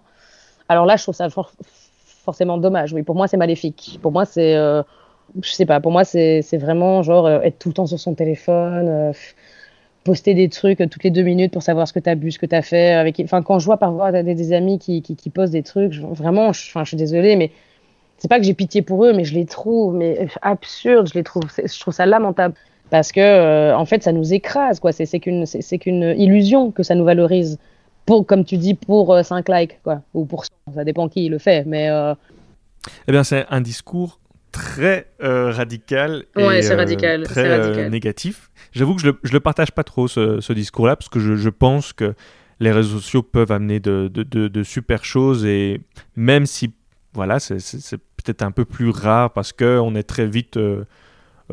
Alors là, je trouve ça forcément dommage. Oui, pour moi, c'est maléfique. Pour moi, c'est, euh, je sais pas. Pour moi, c'est vraiment genre être tout le temps sur son téléphone, poster des trucs toutes les deux minutes pour savoir ce que tu as bu, ce que tu as fait. Avec... Enfin, quand je vois parfois des, des amis qui, qui, qui, postent des trucs, vraiment, je, enfin, je suis désolée, mais c'est pas que j'ai pitié pour eux, mais je les trouve mais absurdes, je les trouve, je trouve ça lamentable parce que euh, en fait ça nous écrase quoi c'est qu'une c'est qu'une illusion que ça nous valorise pour comme tu dis pour 5 euh, likes quoi ou pour ça dépend qui le fait mais euh... eh bien c'est un discours très euh, radical et ouais, radical, très radical. négatif j'avoue que je le, le partage pas trop ce, ce discours là parce que je, pense que les réseaux sociaux peuvent amener de, super choses et même si voilà c'est peut-être un peu plus rare parce que on est très vite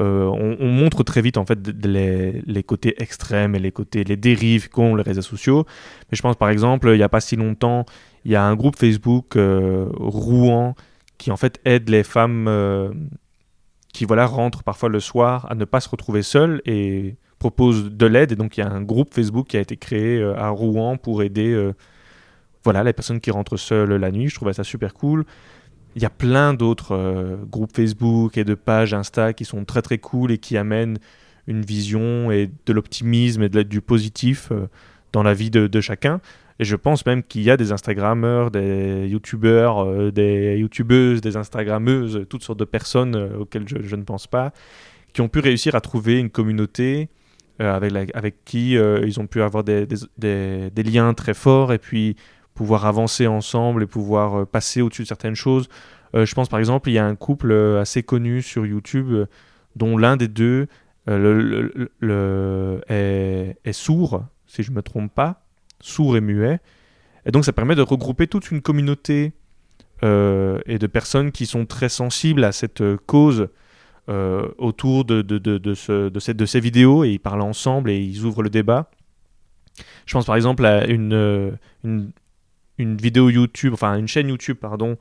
euh, on, montre très vite en fait les, côtés extrêmes et les côtés les dérives qu'ont les réseaux sociaux. Mais je pense par exemple, il n'y a pas si longtemps, il y a un groupe Facebook euh, Rouen qui en fait aide les femmes euh, qui voilà rentrent parfois le soir à ne pas se retrouver seules et propose de l'aide. Et donc il y a un groupe Facebook qui a été créé à Rouen pour aider voilà les personnes qui rentrent seules la nuit. Je trouvais ça super cool. Il y a plein d'autres euh, groupes Facebook et de pages Insta qui sont très très cool et qui amènent une vision et de l'optimisme et de, du positif euh, dans la vie de, chacun. Et je pense même qu'il y a des Instagrammeurs, des YouTubeurs, euh, des YouTubeuses, des Instagrammeuses, toutes sortes de personnes auxquelles je, ne pense pas, qui ont pu réussir à trouver une communauté avec, avec qui ils ont pu avoir des, des, liens très forts et puis pouvoir avancer ensemble et pouvoir euh, passer au-dessus de certaines choses. Euh, je pense par exemple, il y a un couple euh, assez connu sur YouTube dont l'un des deux le, est, sourd, si je ne me trompe pas, sourd et muet. Et donc ça permet de regrouper toute une communauté et de personnes qui sont très sensibles à cette cause autour de, de, de, de, ce, de, cette, de ces vidéos et ils parlent ensemble et ils ouvrent le débat. Je pense par exemple à une, une, une vidéo YouTube, enfin une chaîne YouTube, pardon, euh,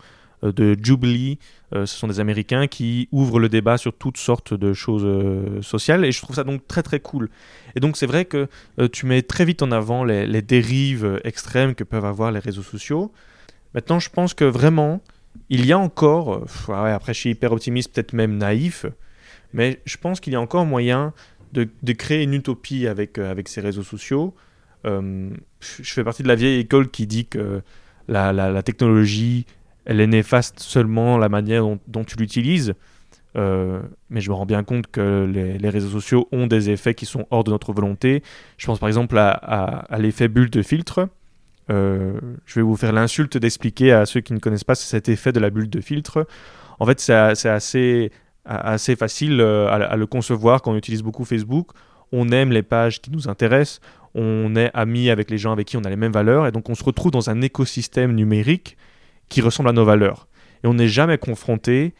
de Jubilee. Euh, ce sont des Américains qui ouvrent le débat sur toutes sortes de choses euh, sociales et je trouve ça donc très très cool. Et donc c'est vrai que tu mets très vite en avant les, dérives extrêmes que peuvent avoir les réseaux sociaux. Maintenant, je pense que vraiment, il y a encore, après je suis hyper optimiste, peut-être même naïf, mais je pense qu'il y a encore moyen de, créer une utopie avec, avec ces réseaux sociaux. Euh, je fais partie de la vieille école qui dit que la, la, technologie, elle est néfaste seulement la manière dont, tu l'utilises. Euh, mais je me rends bien compte que les, réseaux sociaux ont des effets qui sont hors de notre volonté. Je pense par exemple à, à, l'effet bulle de filtre. Euh, je vais vous faire l'insulte d'expliquer à ceux qui ne connaissent pas cet effet de la bulle de filtre. En fait, c'est assez, facile euh, à, le concevoir quand on utilise beaucoup Facebook. On aime les pages qui nous intéressent, on est amis avec les gens avec qui on a les mêmes valeurs, et donc on se retrouve dans un écosystème numérique qui ressemble à nos valeurs. Et on n'est jamais confronté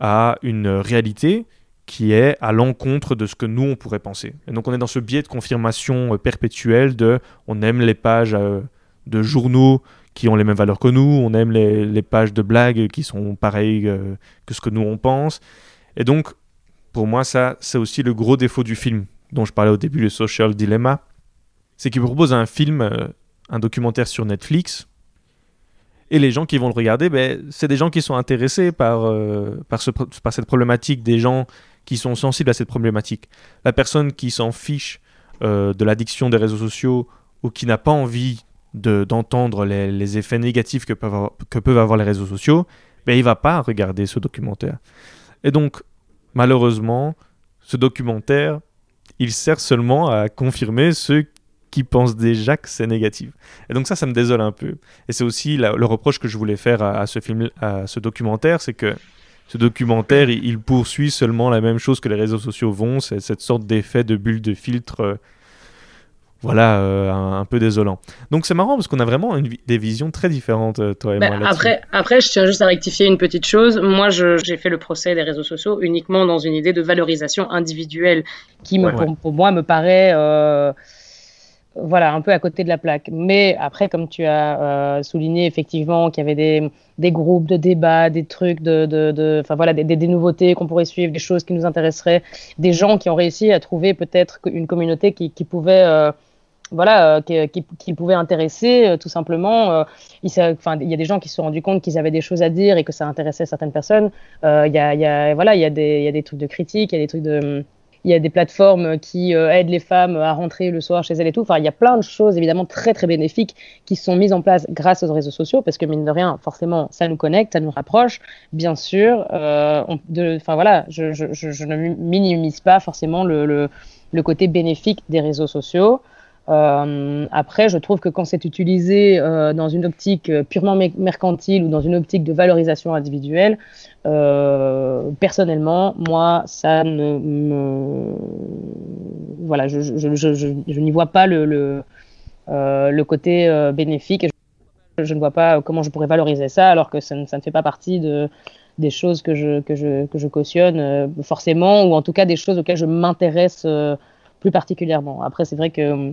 à une réalité qui est à l'encontre de ce que nous on pourrait penser. Et donc on est dans ce biais de confirmation euh, perpétuelle de on aime les pages euh, de journaux qui ont les mêmes valeurs que nous, on aime les, pages de blagues qui sont pareilles euh, que ce que nous on pense. Et donc pour moi ça c'est aussi le gros défaut du film dont je parlais au début, le Social Dilemma, c'est qu'il propose un film, un documentaire sur Netflix, et les gens qui vont le regarder, ben, c'est des gens qui sont intéressés par, ce, par cette problématique, des gens qui sont sensibles à cette problématique. La personne qui s'en fiche euh, de l'addiction des réseaux sociaux ou qui n'a pas envie d'entendre les, effets négatifs que peuvent, avoir, que peuvent avoir les réseaux sociaux, ben, il va pas regarder ce documentaire. Et donc, malheureusement, ce documentaire, il sert seulement à confirmer ceux qui pensent déjà que c'est négatif. Et donc ça, ça me désole un peu. Et c'est aussi le reproche que je voulais faire à, à ce film, à ce documentaire, c'est que ce documentaire, il, poursuit seulement la même chose que les réseaux sociaux vont, c'est cette sorte d'effet de bulle de filtre, euh, voilà, euh, un, peu désolant. Donc c'est marrant parce qu'on a vraiment des visions très différentes, euh, toi et bah, moi. Après, après, je tiens juste à rectifier une petite chose. Moi, j'ai fait le procès des réseaux sociaux uniquement dans une idée de valorisation individuelle qui, me, pour, moi, me paraît voilà, un peu à côté de la plaque. Mais après, comme tu as euh, souligné effectivement qu'il y avait des, des, groupes de débats, des trucs, de, de, voilà, des, des, nouveautés qu'on pourrait suivre, des choses qui nous intéresseraient, des gens qui ont réussi à trouver peut-être une communauté qui, qui pouvait, euh, voilà, euh, qui, qui, pouvait intéresser tout simplement. il, y a des gens qui se sont rendus compte qu'ils avaient des choses à dire et que ça intéressait certaines personnes. il y a, y a, voilà, il y y a des trucs de critique, il y a des trucs de il y a des plateformes qui euh, aident les femmes à rentrer le soir chez elles et tout. Enfin, il y a plein de choses évidemment très très bénéfiques qui sont mises en place grâce aux réseaux sociaux parce que mine de rien, forcément, ça nous connecte, ça nous rapproche. Bien sûr, euh, enfin voilà, je, ne minimise pas forcément le, côté bénéfique des réseaux sociaux. Euh, après, je trouve que quand c'est utilisé dans une optique purement mercantile ou dans une optique de valorisation individuelle, euh, personnellement, moi, ça ne me... Voilà, je, je, je, je n'y vois pas le, le, euh, le côté bénéfique. Et je, ne vois pas comment je pourrais valoriser ça alors que ça ne, ça ne fait pas partie de, des choses que je, que je, que je cautionne forcément ou en tout cas des choses auxquelles je m'intéresse plus particulièrement. Après, c'est vrai que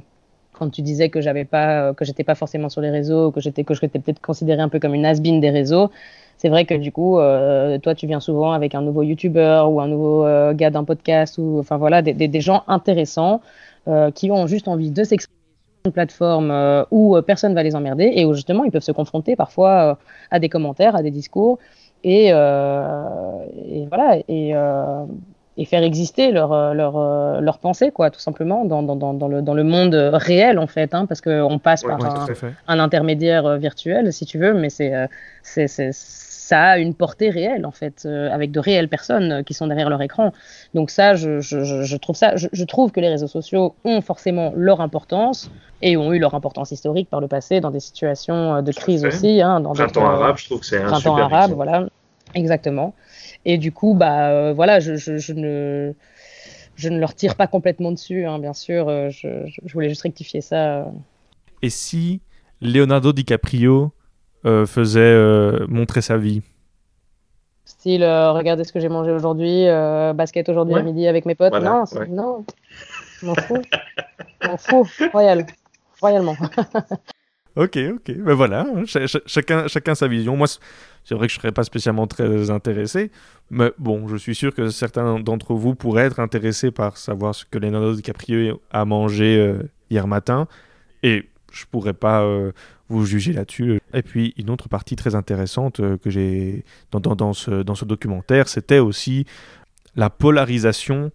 quand tu disais que j'avais pas, que j'étais pas forcément sur les réseaux, que j'étais, que peut-être considérée un peu comme une has des réseaux. C'est vrai que du coup, euh, toi, tu viens souvent avec un nouveau YouTuber ou un nouveau euh, gars d'un podcast ou, enfin voilà, des, des, des gens intéressants euh, qui ont juste envie de s'exprimer sur une plateforme euh, où personne va les emmerder et où justement ils peuvent se confronter parfois à des commentaires, à des discours et, et voilà et et faire exister leur, euh, leur, euh, leur pensée, quoi, tout simplement, dans, dans, dans, le, dans le monde réel, en fait, hein, parce qu'on passe par un, un, intermédiaire euh, virtuel, si tu veux, mais c'est, c'est, c'est, ça a une portée réelle, en fait, avec de réelles personnes qui sont derrière leur écran. Donc ça, je, je, je trouve ça, je, trouve que les réseaux sociaux ont forcément leur importance et ont eu leur importance historique par le passé dans des situations de crise aussi. Hein, dans printemps arabe, je trouve que c'est un printemps arabe, voilà, exactement. Et du coup, bah euh, voilà, je, je, je, ne je ne leur tire pas complètement dessus, hein, bien sûr. Euh, je, je, voulais juste rectifier ça. Et si Leonardo DiCaprio euh, faisait montrer sa vie? Style, regardez ce que j'ai mangé aujourd'hui, basket aujourd'hui à midi avec mes potes. non, non, m'en fous. m'en fous, royal. royalement. ok, ok. Ben voilà, hein, chacun, chacun sa vision. Moi, c'est vrai que je ne serais pas spécialement très intéressé, mais bon, je suis sûr que certains d'entre vous pourraient être intéressés par savoir ce que Leonardo DiCaprio a mangé euh, hier matin, et je pourrais pas euh, vous juger là-dessus. Et puis une autre partie très intéressante euh, que j'ai dans, dans, ce, dans ce documentaire, c'était aussi la polarisation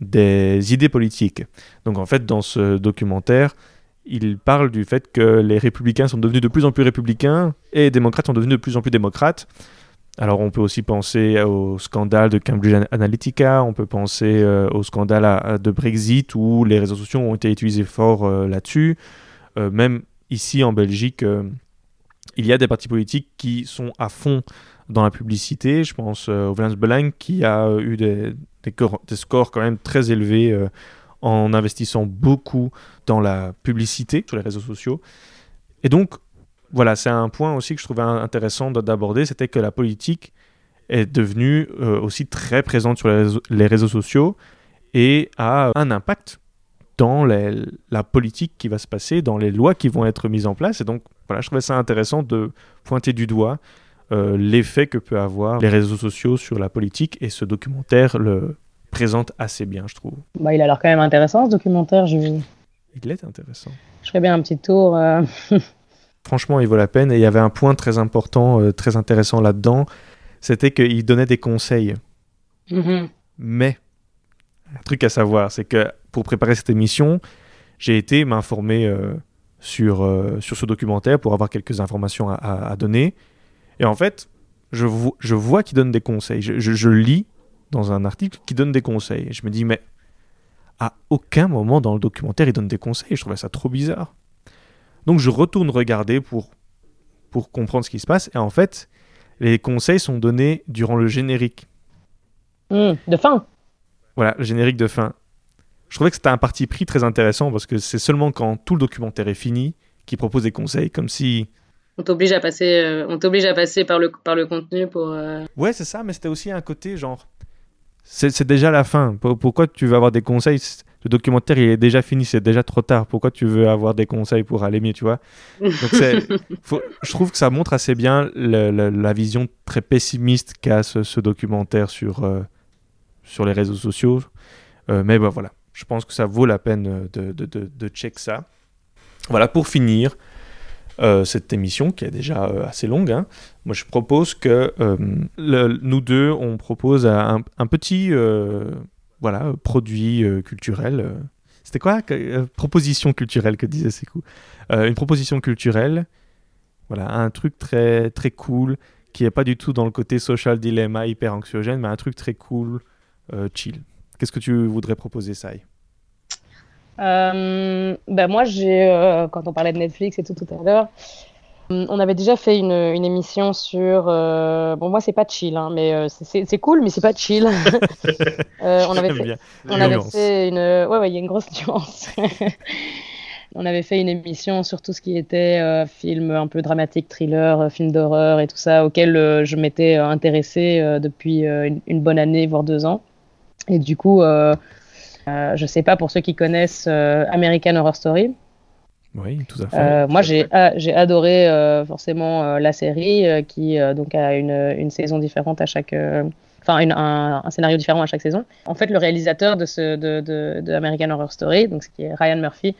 des idées politiques. Donc en fait, dans ce documentaire, il parle du fait que les républicains sont devenus de plus en plus républicains et les démocrates sont devenus de plus en plus démocrates. Alors on peut aussi penser au scandale de Cambridge Analytica, on peut penser euh, au scandale de Brexit où les réseaux sociaux ont été utilisés fort euh, là-dessus. Euh, même ici en Belgique, il y a des partis politiques qui sont à fond dans la publicité. Je pense au Valence Belang qui a eu des, scores quand même très élevés en investissant beaucoup dans la publicité sur les réseaux sociaux. Et donc, voilà, c'est un point aussi que je trouvais intéressant d'aborder, c'était que la politique est devenue euh, aussi très présente sur les réseaux, sociaux et a un impact dans la politique qui va se passer, dans les lois qui vont être mises en place. Et donc, voilà, je trouvais ça intéressant de pointer du doigt euh, l'effet que peut avoir les réseaux sociaux sur la politique. Et ce documentaire le présente assez bien, je trouve. Bah, il a l'air quand même intéressant, ce documentaire. Je... Il est intéressant. Je ferais bien un petit tour. Euh. Franchement, il vaut la peine. Et il y avait un point très important, très intéressant là-dedans c'était qu'il donnait des conseils. Mm-hmm. Mais, un truc à savoir, c'est que pour préparer cette émission, j'ai été m'informer euh, sur, euh, sur ce documentaire pour avoir quelques informations à, donner. Et en fait, je, je vois qu'il donne des conseils. Je, je, lis dans un article qui donne des conseils. Et je me dis, mais à aucun moment dans le documentaire, il donne des conseils. Je trouvais ça trop bizarre. Donc je retourne regarder pour, pour comprendre ce qui se passe. Et en fait, les conseils sont donnés durant le générique. Hmm, de fin. Voilà, le générique de fin. Je trouvais que c'était un parti pris très intéressant parce que c'est seulement quand tout le documentaire est fini qu'il propose des conseils, comme si. On t'oblige à passer, euh, on t'oblige à passer par le par le contenu pour. Euh, ouais, c'est ça, mais c'était aussi un côté genre. C'est déjà la fin. Pourquoi tu veux avoir des conseils? Le documentaire il est déjà fini, c'est déjà trop tard. Pourquoi tu veux avoir des conseils pour aller mieux, tu vois? Donc je trouve que ça montre assez bien la vision très pessimiste qu'a ce, documentaire sur, euh, sur les réseaux sociaux. Euh, mais bah, voilà, je pense que ça vaut la peine de, de, de, check ça. Voilà, pour finir, euh, cette émission qui est déjà assez longue. Hein. Moi, je propose que nous deux, on propose un, petit voilà, euh, produit euh, culturel. Euh. C'était quoi Proposition culturelle que disait Sekou? une proposition culturelle, voilà, un truc très, très cool qui n'est pas du tout dans le côté social dilemma hyper anxiogène, mais un truc très cool, chill. Qu'est-ce que tu voudrais proposer, Sai ben moi, j'ai, quand on parlait de Netflix et tout tout à l'heure, on avait déjà fait une, émission sur. Euh, bon, moi, c'est pas chill, hein, mais euh, c'est cool, mais c'est pas chill. Euh, on avait fait, on avait fait une. Ouais, ouais, il y a une grosse nuance. on avait fait une émission sur tout ce qui était film un peu dramatique, thriller, film d'horreur et tout ça, auquel je m'étais intéressée depuis une, bonne année, voire deux ans. Et du coup, je sais pas pour ceux qui connaissent American Horror Story. Oui, tout à fait. Euh, moi, j'ai j'ai adoré euh, forcément euh, la série qui donc a une, une, saison différente à chaque, enfin un, un, scénario différent à chaque saison. En fait, le réalisateur de ce de, de, de American Horror Story, donc qui est Ryan Murphy,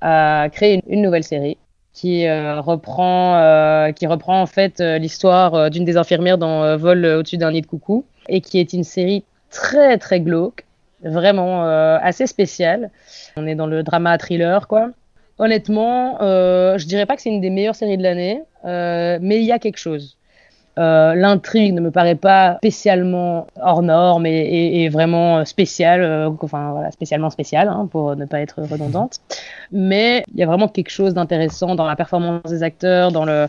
a créé une, une nouvelle série qui reprend qui reprend en fait l'histoire d'une des infirmières dans Vol au-dessus d'un nid de coucou et qui est une série très très glauque, vraiment assez spéciale. On est dans le drama thriller quoi. Honnêtement, euh, je dirais pas que c'est une des meilleures séries de l'année, euh, mais il y a quelque chose. Euh, l'intrigue ne me paraît pas spécialement hors norme et, vraiment spéciale, euh, enfin voilà, spécialement spéciale hein, pour ne pas être redondante. Mais il y a vraiment quelque chose d'intéressant dans la performance des acteurs, dans le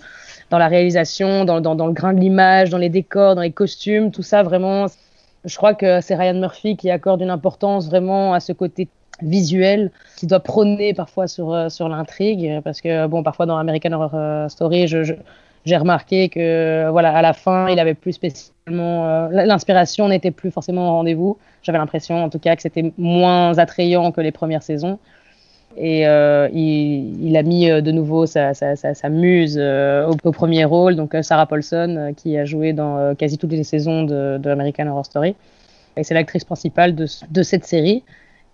dans la réalisation, dans le grain de l'image, dans les décors, dans les costumes, tout ça vraiment. Je crois que c'est Ryan Murphy qui accorde une importance vraiment à ce côté visuel qui doit prôner parfois sur, euh, sur l'intrigue. Parce que bon parfois dans American Horror euh, Story je, j'ai remarqué que voilà à la fin il avait plus spécialement euh, l'inspiration n'était plus forcément au rendez-vous. J'avais l'impression en tout cas que c'était moins attrayant que les premières saisons et il, il, a mis de nouveau sa, muse au, premier rôle donc Sarah Paulson qui a joué dans quasi toutes les saisons de, American Horror Story et c'est l'actrice principale de, cette série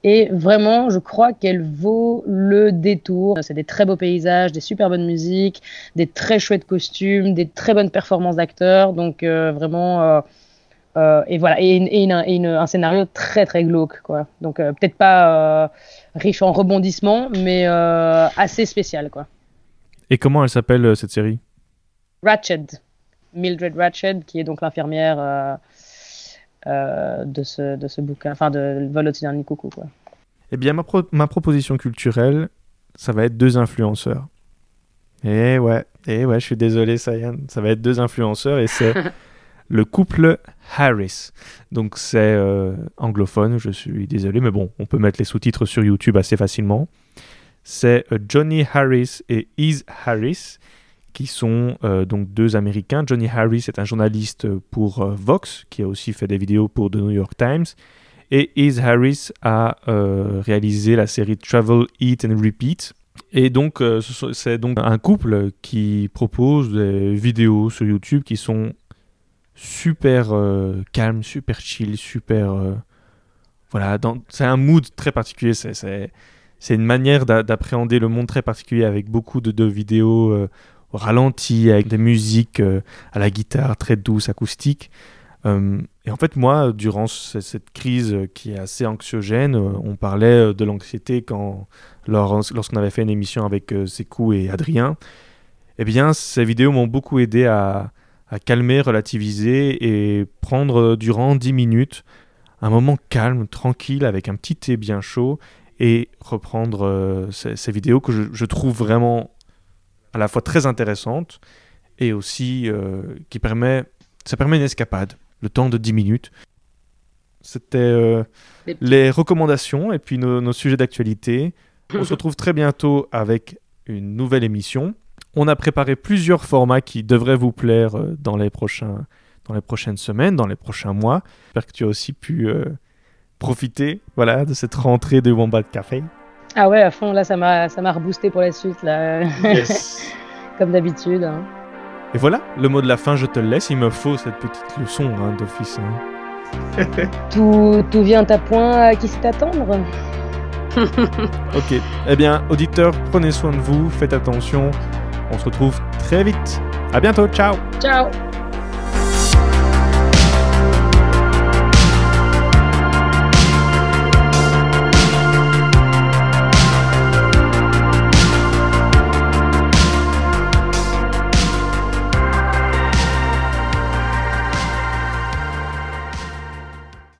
et vraiment, je crois qu'elle vaut le détour. C'est des très beaux paysages, des super bonnes musiques, des très chouettes costumes, des très bonnes performances d'acteurs. Donc euh, vraiment, euh, euh, et voilà, et, un scénario très très glauque, quoi. Donc peut-être pas riche en rebondissements, mais assez spécial, quoi. Et comment elle s'appelle cette série? Ratched, Mildred Ratched, qui est donc l'infirmière euh, de, ce, de ce bouquin, enfin de Vol au-dessus d'un coucou. Quoi. Eh bien, ma, ma proposition culturelle, ça va être deux influenceurs. Eh ouais, eh ouais, je suis désolé, ça, ça va être deux influenceurs et c'est le couple Harris. Donc c'est euh, anglophone, je suis désolé, mais bon, on peut mettre les sous-titres sur YouTube assez facilement. C'est euh, Johnny Harris et Iz Harris, qui sont euh, donc deux Américains. Johnny Harris est un journaliste pour Vox, qui a aussi fait des vidéos pour The New York Times. Et Iz Harris a réalisé la série Travel, Eat and Repeat. Et donc, c'est donc un couple qui propose des vidéos sur YouTube qui sont super euh, calme, super chill, super. Euh, voilà, c'est un mood très particulier. C'est une manière d'appréhender le monde très particulier avec beaucoup de, vidéos euh, ralenties, avec des musiques à la guitare très douces, acoustiques. et en fait, moi, durant cette crise qui est assez anxiogène, on parlait de l'anxiété quand lorsqu'on avait fait une émission avec Sekou et Adrien. Eh bien, ces vidéos m'ont beaucoup aidé à, à calmer, relativiser et prendre durant 10 minutes un moment calme, tranquille, avec un petit thé bien chaud et reprendre euh, ces, vidéos que je, trouve vraiment à la fois très intéressantes et aussi euh, qui permet, ça permet une escapade, le temps de 10 minutes. C'était euh, les recommandations et puis nos, nos sujets d'actualité. On se retrouve très bientôt avec une nouvelle émission. On a préparé plusieurs formats qui devraient vous plaire euh, dans les, prochains, dans les prochaines semaines, dans les prochains mois. J'espère que tu as aussi pu euh, profiter voilà, de cette rentrée de Wombat Café. Ah ouais, à fond, là, ça m'a, ça m'a reboosté pour la suite, là. Comme d'habitude. Hein. Et voilà, le mot de la fin, je te le laisse. Il me faut cette petite leçon hein, d'office. Hein. tout, tout vient à point à qui sait attendre. ok, eh bien, auditeurs, prenez soin de vous, faites attention. On se retrouve très vite. À bientôt. Ciao. Ciao.